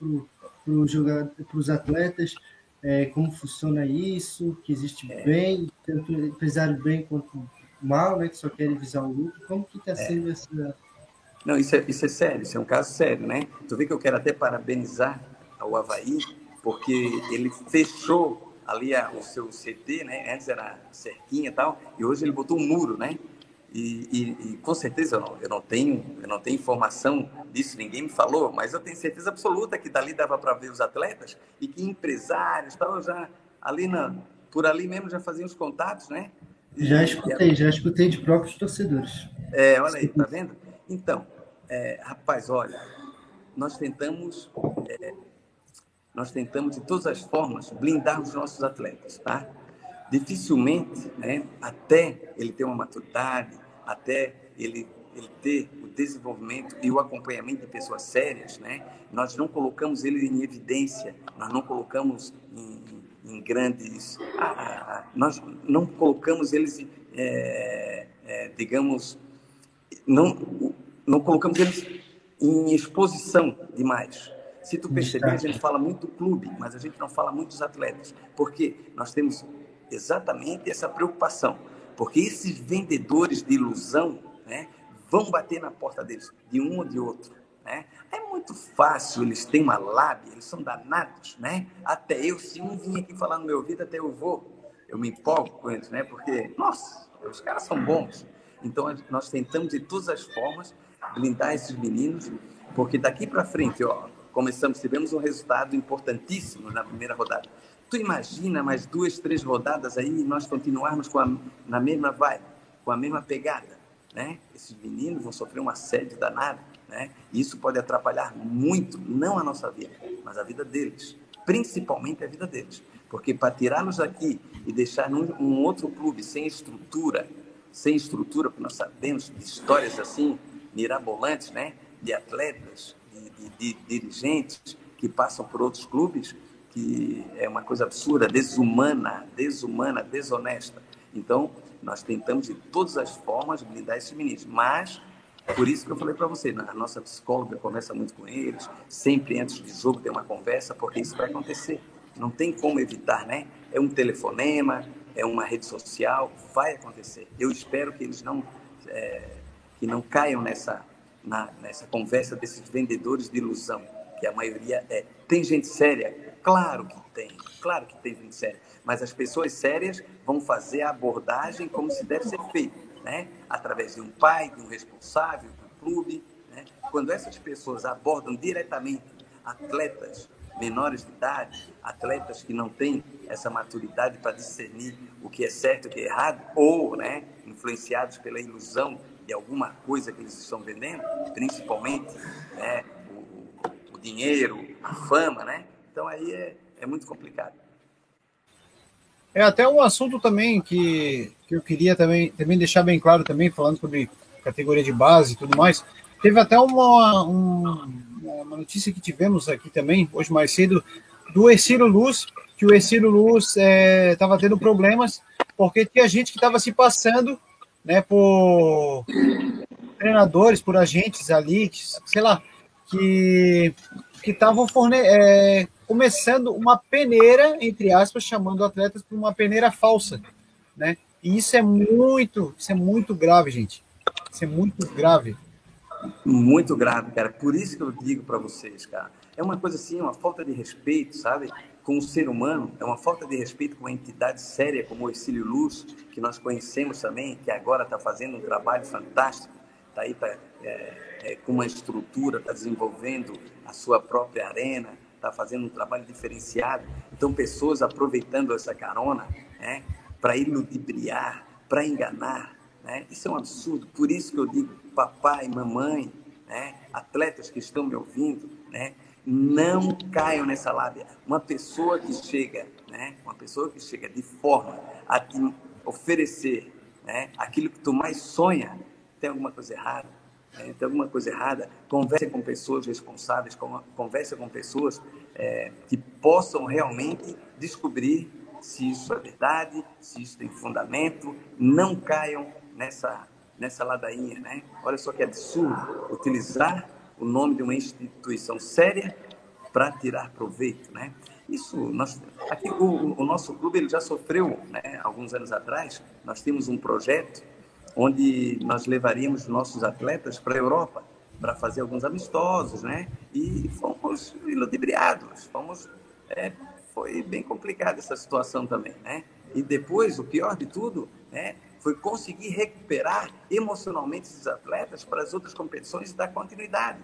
para os atletas? É, como funciona isso? Que existe bem, tanto empresário bem quanto mal, né, que só querem visar o lucro. Como que está é. sendo essa... Não, isso é, isso é sério, isso é um caso sério, né? Tu vê que eu quero até parabenizar o Havaí, porque ele fechou ali a, o seu CT, né? Antes era cerquinha e tal, e hoje ele botou um muro, né? E, e, e, com certeza eu não, eu não tenho eu não tenho informação disso ninguém me falou mas eu tenho certeza absoluta que dali dava para ver os atletas e que empresários tal já ali na por ali mesmo já faziam os contatos né já escutei, já escutei de próprios torcedores. É, olha aí, tá vendo? Então, é, rapaz, olha, nós tentamos, é, nós tentamos de todas as formas blindar os nossos atletas, tá? Dificilmente, né, até ele ter uma maturidade, até ele, ele ter o desenvolvimento e o acompanhamento de pessoas sérias, né? Nós não colocamos ele em evidência, nós não colocamos em, em grandes, ah, nós não colocamos eles, é, é, digamos, não não colocamos eles em exposição demais. Se tu perceber, a gente fala muito clube, mas a gente não fala muito dos atletas, porque nós temos exatamente essa preocupação, porque esses vendedores de ilusão, né, vão bater na porta deles, de um ou de outro. Né? É muito fácil, eles têm uma lábia, eles são danados, né? Até eu, se um vir aqui falar no meu ouvido, até eu vou, eu me empolgo com eles, né? Porque, nossa, os caras são bons. Então, nós tentamos de todas as formas blindar esses meninos, porque daqui para frente, ó, começamos, tivemos um resultado importantíssimo na primeira rodada. Tu imagina mais duas, três rodadas aí e nós continuarmos com a, na mesma vibe, com a mesma pegada, né? Esses meninos vão sofrer um assédio danado, né? Isso pode atrapalhar muito, não a nossa vida, mas a vida deles, principalmente a vida deles. Porque para tirá-los daqui e deixar num um outro clube sem estrutura, sem estrutura, porque nós sabemos de histórias assim, mirabolantes, né? De atletas, de, de, de dirigentes que passam por outros clubes, que é uma coisa absurda, desumana, desumana, desonesta. Então, nós tentamos de todas as formas blindar esses meninos, mas por isso que eu falei para você, a nossa psicóloga conversa muito com eles, sempre antes de jogo tem uma conversa, porque isso vai acontecer. Não tem como evitar, né? É um telefonema, é uma rede social, vai acontecer. Eu espero que eles não é, que não caiam nessa na, nessa conversa desses vendedores de ilusão, que a maioria é. Tem gente séria? Claro que tem, claro que tem gente séria. Mas as pessoas sérias vão fazer a abordagem como se deve ser feito, né? Através de um pai, de um responsável, do clube. Né? Quando essas pessoas abordam diretamente atletas menores de idade, atletas que não têm essa maturidade para discernir o que é certo e o que é errado, ou né, influenciados pela ilusão de alguma coisa que eles estão vendendo, principalmente né, o, o dinheiro, a fama, né? Então aí é, é muito complicado. É até um assunto também que, que eu queria também, também deixar bem claro também, falando sobre categoria de base e tudo mais. Teve até uma, uma notícia que tivemos aqui também, hoje mais cedo, do Ercílio Luz, que o Ercílio Luz estava é, tendo problemas, porque tinha gente que estava se passando né, por treinadores, por agentes ali, sei lá, que estavam é, começando uma peneira, entre aspas, chamando atletas para uma peneira falsa, né? E isso é muito, isso é muito grave, gente. Isso é muito grave. Muito grave, cara. Por isso que eu digo para vocês, cara. É uma coisa assim, uma falta de respeito, sabe? com o ser humano, é uma falta de respeito com uma entidade séria como o Exílio Luz, que nós conhecemos também, que agora está fazendo um trabalho fantástico, está aí tá, é, é, com uma estrutura, está desenvolvendo a sua própria arena, está fazendo um trabalho diferenciado. Então, pessoas aproveitando essa carona né, para iludibriar, para enganar. Né? Isso é um absurdo. Por isso que eu digo, papai, mamãe, né, atletas que estão me ouvindo, né, não caiam nessa lábia. Uma pessoa que chega, né? Uma pessoa que chega de forma a te oferecer, né? Aquilo que tu mais sonha, tem alguma coisa errada. Né? Tem alguma coisa errada. Converse com pessoas responsáveis, converse com pessoas é, que possam realmente descobrir se isso é verdade, se isso tem fundamento. Não caiam nessa nessa ladainha, né? Olha só que absurdo utilizar o nome de uma instituição séria para tirar proveito, né? Isso, nós, aqui o, o, nosso clube ele já sofreu, né? Alguns anos atrás, nós temos um projeto onde nós levaríamos nossos atletas para a Europa para fazer alguns amistosos, né? E fomos iludibriados, fomos, é, foi bem complicada essa situação também, né? E depois, o pior de tudo, né? foi conseguir recuperar emocionalmente esses atletas para as outras competições e dar continuidade.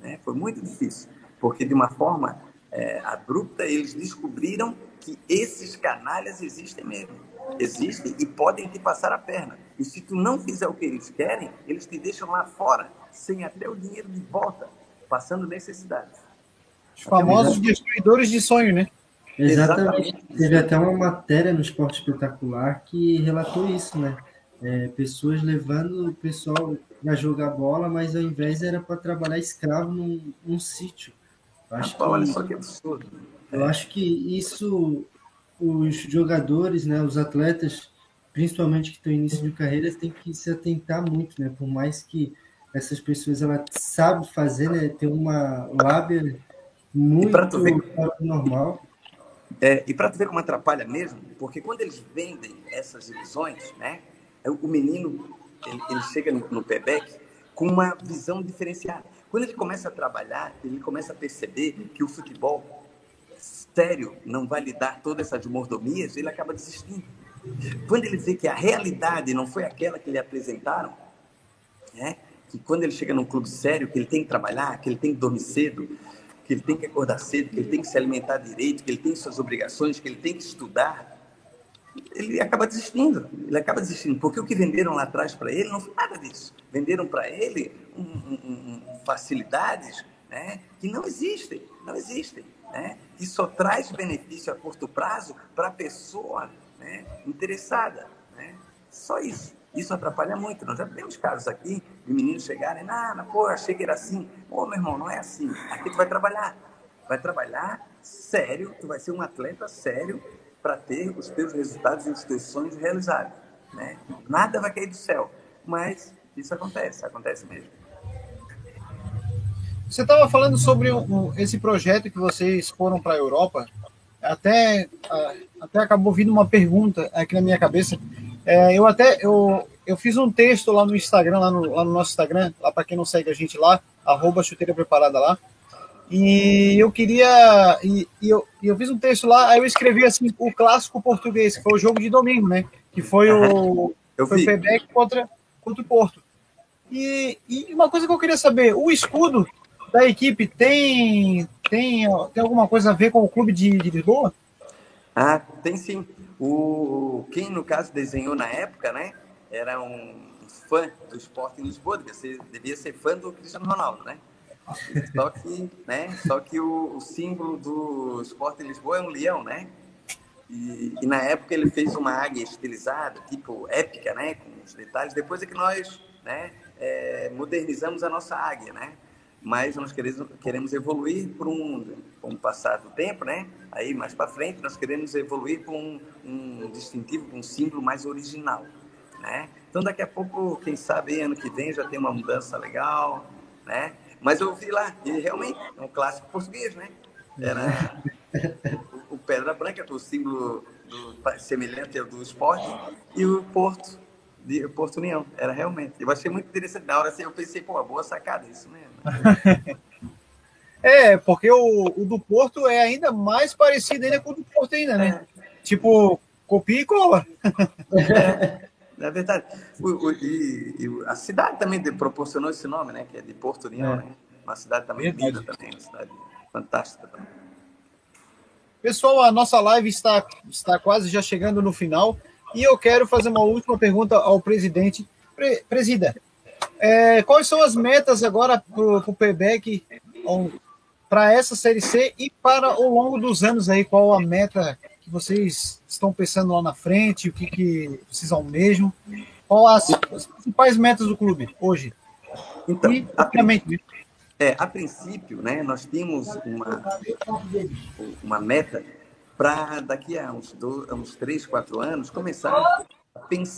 Né? Foi muito difícil, porque de uma forma é, abrupta eles descobriram que esses canalhas existem mesmo. Existem e podem te passar a perna. E se tu não fizer o que eles querem, eles te deixam lá fora, sem até o dinheiro de volta, passando necessidades. Os famosos destruidores de sonho, né? Exatamente. Exatamente. Teve até uma matéria no Esporte Espetacular que relatou isso, né? É, pessoas levando o pessoal, para jogar bola, mas ao invés era para trabalhar escravo num, num sítio. Acho Rapaz, que, olha só que absurdo. Eu acho que isso, os jogadores, né, os atletas, principalmente que estão em início de carreira, tem que se atentar muito, né? Por mais que essas pessoas ela sabe fazer, né? Tem uma lábia muito ver, normal. É, e para ver como atrapalha mesmo, porque quando eles vendem essas ilusões, né? É o menino ele, ele chega no, no payback com uma visão diferenciada. Quando ele começa a trabalhar, ele começa a perceber que o futebol sério não vai lhe dar todas essas mordomias, ele acaba desistindo. Quando ele vê que a realidade não foi aquela que lhe apresentaram, né? que quando ele chega num clube sério, que ele tem que trabalhar, que ele tem que dormir cedo, que ele tem que acordar cedo, que ele tem que se alimentar direito, que ele tem suas obrigações, que ele tem que estudar, ele acaba desistindo. Ele acaba desistindo, porque o que venderam lá atrás para ele não foi nada disso. Venderam para ele um, um, um, facilidades né, que não existem, não existem. Né, que só traz benefício a curto prazo para a pessoa né, interessada. Né? Só isso. Isso atrapalha muito. Nós já temos casos aqui de meninos chegarem, ah, mas, pô, achei que era assim. Ô, meu irmão, não é assim. Aqui tu vai trabalhar. Vai trabalhar sério, tu vai ser um atleta sério para ter os teus resultados e os teus sonhos realizados. Né? Nada vai cair do céu, mas isso acontece, acontece mesmo. Você estava falando sobre um, esse projeto que vocês foram para a Europa. Até, até acabou vindo uma pergunta aqui na minha cabeça. É, eu até eu, eu fiz um texto lá no Instagram, lá no, lá no nosso Instagram, lá para quem não segue a gente lá, arroba chuteira preparada lá. E eu queria. E, e eu, e eu fiz um texto lá, aí eu escrevi assim, o clássico português, que foi o jogo de domingo, né? Que foi o. Eu foi o Quebec contra, contra o Porto. E, e uma coisa que eu queria saber, o escudo da equipe tem, tem, tem alguma coisa a ver com o clube de, de Lisboa? Ah, tem sim. O, quem, no caso, desenhou na época, né? Era um fã do esporte em Lisboa, devia ser, devia ser fã do Cristiano Ronaldo, né? Só que, né, só que o, o símbolo do Sport Lisboa é um leão, né? E, e, na época ele fez uma águia estilizada, tipo épica, né? Com os detalhes. Depois é que nós né, é, modernizamos a nossa águia, né? Mas nós queremos, queremos evoluir para um, com o passar do tempo, né? Aí mais para frente nós queremos evoluir para um, um distintivo, um símbolo mais original, né? Então daqui a pouco, quem sabe ano que vem já tem uma mudança legal, né? Mas eu vi lá, e realmente é um clássico português, né? Era o, o Pedra Branca, o símbolo do, semelhante ao do esporte, e o Porto, de Porto União. Era realmente. Eu achei muito interessante. Na hora assim, eu pensei, pô, boa sacada, isso mesmo. é, porque o, o, do Porto é ainda mais parecido ainda com o do Porto ainda, né? É. Tipo, copia e cola. É. É verdade. O, o, e, e, a cidade também proporcionou esse nome, né? Que é de Porto União, é. né? Uma cidade também linda também, uma cidade fantástica também. Pessoal, a nossa live está, está quase já chegando no final e eu quero fazer uma última pergunta ao presidente. Pre, presida, é, quais são as metas agora para o PBEC para essa Série C e para o longo dos anos aí? Qual a meta que vocês estão pensando lá na frente? O que, que vocês almejam? Qual as, as principais metas do clube hoje? Então, e, a, princípio, é, a princípio, né, nós temos uma, uma meta para daqui a uns, dois, uns três, quatro anos começar a pensar